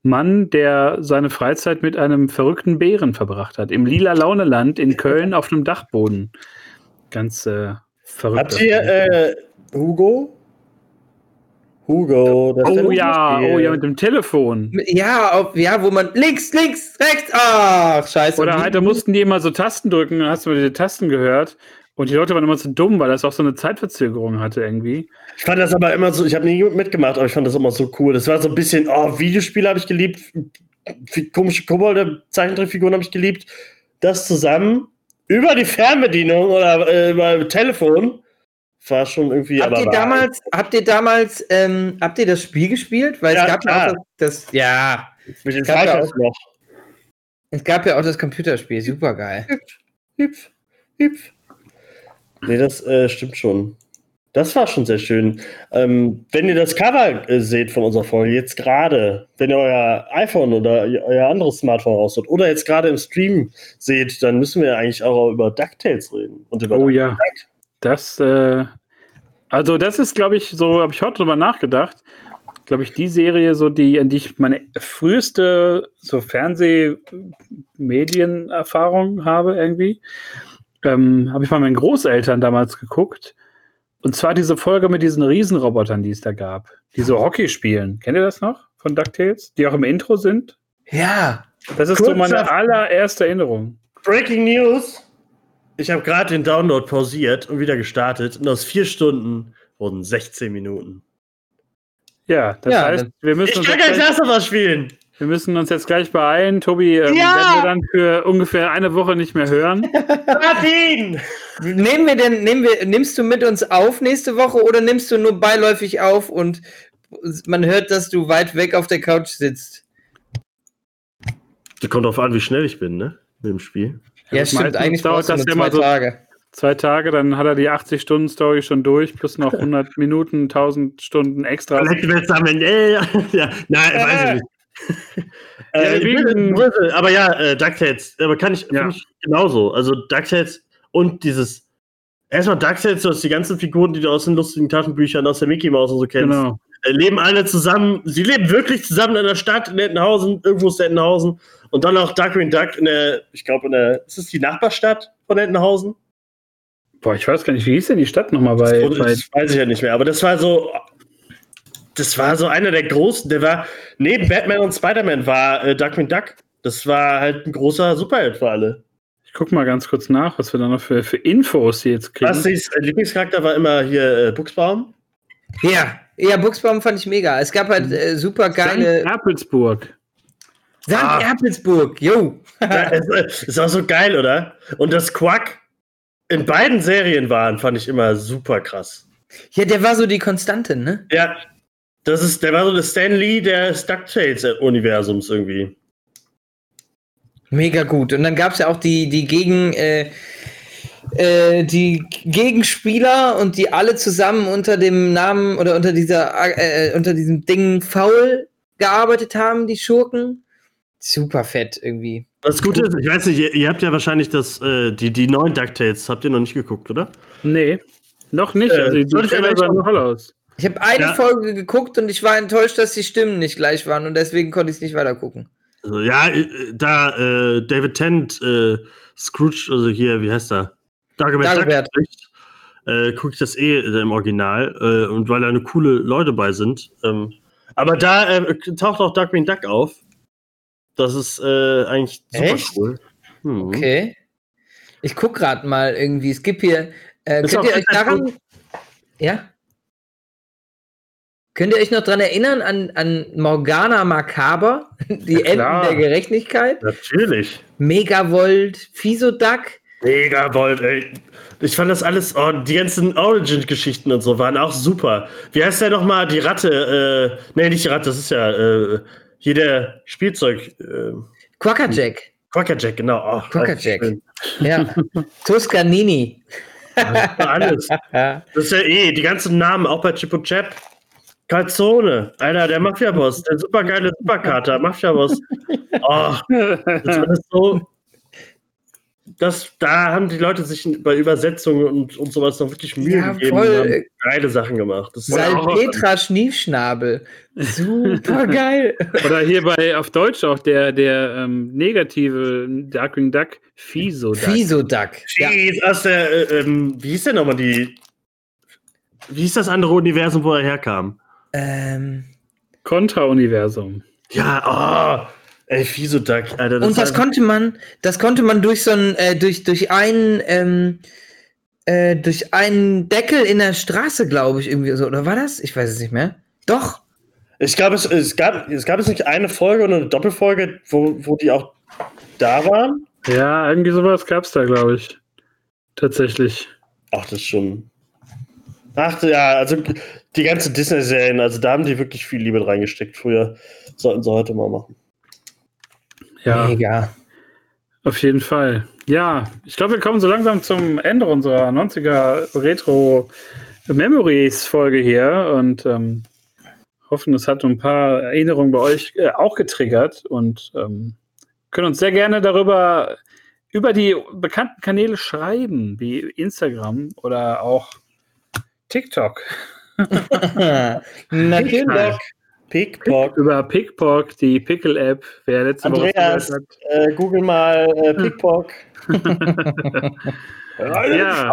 Mann, der seine Freizeit mit einem verrückten Bären verbracht hat. Im lila Launeland in Köln (laughs) auf einem Dachboden. Ganz äh, verrückt. Habt ihr äh, Hugo? Hugo, das Oh ja, oh ja, mit dem Telefon. Ja, auf, ja, wo man links, links, rechts. Ach, scheiße. Oder Und halt, da mussten die immer so Tasten drücken, dann hast du mal diese Tasten gehört. Und die Leute waren immer so dumm, weil das auch so eine Zeitverzögerung hatte irgendwie. Ich fand das aber immer so, ich habe nie mitgemacht, aber ich fand das immer so cool. Das war so ein bisschen, oh, Videospiele habe ich geliebt, komische Kobolde, Zeichentrickfiguren habe ich geliebt. Das zusammen über die Fernbedienung oder äh, über Telefon war schon irgendwie. Habt aber ihr damals, habt ihr damals, ähm, habt ihr das Spiel gespielt? Weil Ja, es gab ja auch das, das, ja, mit den gab ja auch- noch. es gab ja auch das Computerspiel, super geil. Hüpf, hüpf. Nee, das äh, stimmt schon. Das war schon sehr schön. Ähm, wenn ihr das Cover äh, seht von unserer Folge, jetzt gerade, wenn ihr euer iPhone oder euer anderes Smartphone rausholt oder jetzt gerade im Stream seht, dann müssen wir eigentlich auch über DuckTales reden. Und über Oh ja. Das, äh, also das ist, glaube ich, so habe ich heute drüber nachgedacht. Glaube ich, die Serie, so die, an die ich meine früheste so Fernsehmedienerfahrung habe irgendwie, ähm, habe ich bei meinen Großeltern damals geguckt. Und zwar diese Folge mit diesen Riesenrobotern, die es da gab, die so Hockey spielen. Kennt ihr das noch von DuckTales? Die auch im Intro sind? Ja. Das ist so meine allererste Erinnerung. Breaking News. Ich habe gerade den Download pausiert und wieder gestartet und aus vier Stunden wurden 16 Minuten. Ja, das Ja, heißt, wir müssen, Ich kann jetzt kein of Us spielen. Wir müssen uns jetzt gleich beeilen. Tobi, ähm, Ja! werden wir dann für ungefähr eine Woche nicht mehr hören. (laughs) Martin! Nehmen wir denn, nehmen wir, nimmst du mit uns auf nächste Woche oder nimmst du nur beiläufig auf und man hört, dass du weit weg auf der Couch sitzt? Das kommt drauf an, wie schnell ich bin, ne? Mit dem Spiel. Ja, das stimmt. meistens Eigentlich dauert das nur ja immer zwei so- Tage. Zwei Tage, dann hat er die 80-Stunden-Story schon durch, plus noch 100 Minuten, 1000 Stunden extra. Vielleicht wird's am Ende. Äh, (laughs) ja, nein, weiß ich nicht. Äh, wegen- Brüssel, aber ja, äh, DuckTales, aber kann ich, Ja. ich genauso. Also DuckTales und dieses. Erstmal DuckTales, du hast die ganzen Figuren, die du aus den lustigen Taschenbüchern, aus der Mickey Mouse und so kennst. Genau. Äh, leben alle zusammen. Sie leben wirklich zusammen in der Stadt, in Nettenhausen, irgendwo ist Nettenhausen. Und dann auch Duckwing Duck in der, ich glaube, in der, ist es die Nachbarstadt von Nettenhausen? Boah, ich weiß gar nicht, wie hieß denn die Stadt nochmal bei, bei das weiß ich ja nicht mehr, aber das war so. Das war so einer der großen, der war, neben Batman und Spider-Man war äh, Duckwing Duck. Das war halt ein großer Superheld für alle. Ich guck mal ganz kurz nach, was wir da noch für, für Infos hier jetzt kriegen. Bastis äh, Lieblingscharakter war immer hier äh, Buchsbaum. Ja, ja, Buchsbaum fand ich mega. Es gab halt äh, super St. geile. Erpelsburg. St. Ah. Erpelsburg, yo. (laughs) Ja, es, äh, ist auch so geil, oder? Und das Quack in beiden Serien waren, fand ich immer super krass. Ja, der war so die Konstante, ne? Ja, das ist, der war so der Stan Lee des DuckTales-Universums irgendwie. Mega gut. Und dann gab es ja auch die, die Gegen, äh, äh, die Gegenspieler und die alle zusammen unter dem Namen oder unter dieser äh, unter diesem Ding faul gearbeitet haben, die Schurken. Super fett irgendwie. Das Gute ist, ich weiß nicht, ihr, ihr habt ja wahrscheinlich das, äh, die, die neuen DuckTales, habt ihr noch nicht geguckt, oder? Nee, noch nicht. Äh, also die vielleicht sahen noch- aus. Ich habe eine Ja. Folge geguckt und ich war enttäuscht, dass die Stimmen nicht gleich waren und deswegen konnte ich es nicht weiter gucken. Also, ja, äh, da äh, David Tennant, äh, Scrooge, also hier, wie heißt er? Dagobert Dagobert. äh, gucke ich das eh äh, im Original äh, und weil da eine coole Leute bei sind. Ähm, aber da taucht auch Duckwing Duck auf. Das ist eigentlich super Echt? cool. Hm. Okay. Ich guck gerade mal irgendwie. Es gibt hier. Könnt ihr euch daran. Ja? Könnt ihr euch noch dran erinnern an, an Morgana Macaber? (laughs) Die Ja, Enden der Gerechtigkeit? Natürlich. Megavolt, Fisoduck. Mega Volt, ey. Ich fand das alles, oh, die ganzen Origin-Geschichten und so waren auch super. Wie heißt der nochmal, die Ratte? Äh, nee, nicht die Ratte, das ist ja äh, hier der Spielzeug. Äh, Quackerjack. Quackerjack, genau. Oh, Quackerjack. Ja. (laughs) Toscanini. Alles. (laughs) Das ist ja eh, die ganzen Namen, auch bei Chip und Chap. Calzone, einer der Mafia-Boss, der supergeile Superkater, Mafia-Boss. (laughs) Oh, das ist so. Das, da haben die Leute sich bei Übersetzungen und, und sowas noch wirklich Mühe Ja, gegeben voll. und haben geile Sachen gemacht. Das ist auch- Salpetra Schniefschnabel. Super geil. (laughs) Oder hier bei auf Deutsch auch der, der ähm, negative Darkwing Duck, Fiso Duck. Fisoduck. Ja. Aus der, äh, ähm, wie hieß der nochmal die. Wie hieß das andere Universum, wo er herkam? Ähm, Contra-Universum. Ja, oh, ey, Fisoduck, Alter. und das konnte man, das konnte man durch so ein, äh, durch, durch einen, ähm, äh, durch einen Deckel in der Straße, glaube ich, irgendwie so. Oder war das? Ich weiß es nicht mehr. Doch. Ich glaube, es, es, gab, es gab jetzt nicht eine Folge oder eine Doppelfolge, wo, wo die auch da waren. Ja, irgendwie sowas gab es da, glaube ich. Tatsächlich. Ach, das ist schon. Ach ja, also die ganzen Disney-Serien, also da haben die wirklich viel Liebe reingesteckt früher. Sollten sie heute mal machen. Ja, Mega. auf jeden Fall. Ja, ich glaube, wir kommen so langsam zum Ende unserer 90er Retro Memories Folge hier und ähm, hoffen, es hat ein paar Erinnerungen bei euch äh, auch getriggert und ähm, können uns sehr gerne darüber über die bekannten Kanäle schreiben, wie Instagram oder auch TikTok. Natürlich. Pickpock. Über Pickpock, die Pickle-App. Wer letzte Andreas, Woche zugehört äh, google mal äh, Pickpock. (laughs) Ja.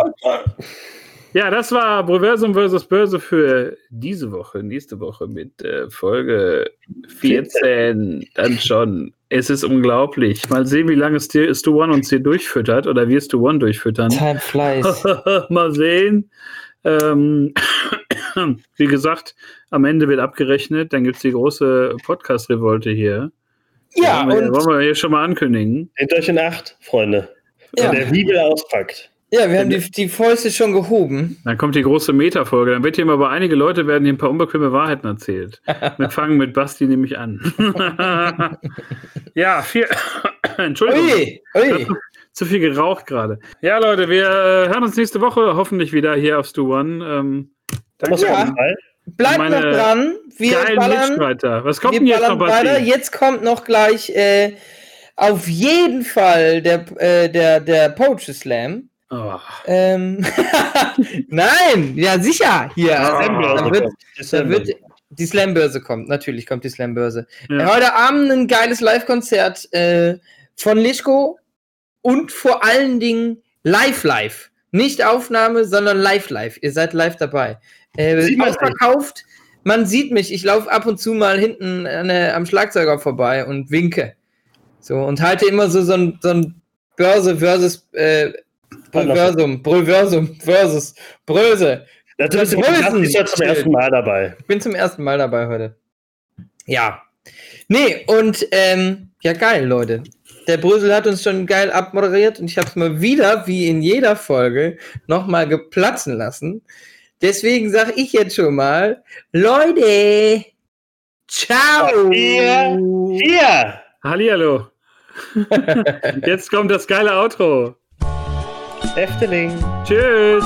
Ja, das war Proversum vs. Börse für diese Woche, nächste Woche mit äh, Folge 14. Dann schon. Es ist unglaublich. Mal sehen, wie lange Stu Stu One uns hier durchfüttert oder wir Stu One durchfüttern. Time flies. (laughs) Mal sehen. Ähm, (laughs) wie gesagt, am Ende wird abgerechnet. Dann gibt es die große Podcast-Revolte hier. Ja, wollen, wir, und wollen wir hier schon mal ankündigen. Nehmt euch in Acht, Freunde. Ja. Wenn der Bibel auspackt. ja, wir haben die, die Fäuste schon gehoben. Dann kommt die große Meta-Folge. Dann wird hier mal bei einige Leute werden hier ein paar unbequeme Wahrheiten erzählt. (laughs) Wir fangen mit Basti nämlich an. (laughs) ja, viel. (coughs) Entschuldigung. Ui, ui. Zu viel geraucht gerade. Ja, Leute, wir äh, hören uns nächste Woche hoffentlich wieder hier auf Stu One. Ähm, Da muss Ja. man mal. Bleibt Meine noch dran. Wir ballern, Mitstreiter. Was kommt wir denn jetzt noch, weiter. Jetzt kommt noch gleich äh, auf jeden Fall der, äh, der, der Poetry Slam. Oh, Ähm, (laughs) Nein, ja sicher. Hier, Ah, da wird, da wird die Slam-Börse kommt. Natürlich kommt die Slam-Börse. Ja. Heute Abend ein geiles Live-Konzert äh, von Lischko und vor allen Dingen live-live. Nicht Aufnahme, sondern live-live. Ihr seid live dabei. Äh, ausverkauft. Man sieht mich. Ich laufe ab und zu mal hinten an der, am Schlagzeuger vorbei und winke. So, und halte immer so, so ein, so ein Börse versus äh, Bröversum, Bröversum versus Bröse. Größen. die Basti zum ersten Mal dabei. Ich bin zum ersten Mal dabei heute. Ja. Nee, und ähm, ja, geil, Leute. Der Brösel hat uns schon geil abmoderiert und ich habe es mal wieder, wie in jeder Folge, nochmal geplatzen lassen. Deswegen sage ich jetzt schon mal, Leute, ciao. Hier. Hier! Hallihallo. (laughs) Jetzt kommt das geile Outro. Efteling. Tschüss.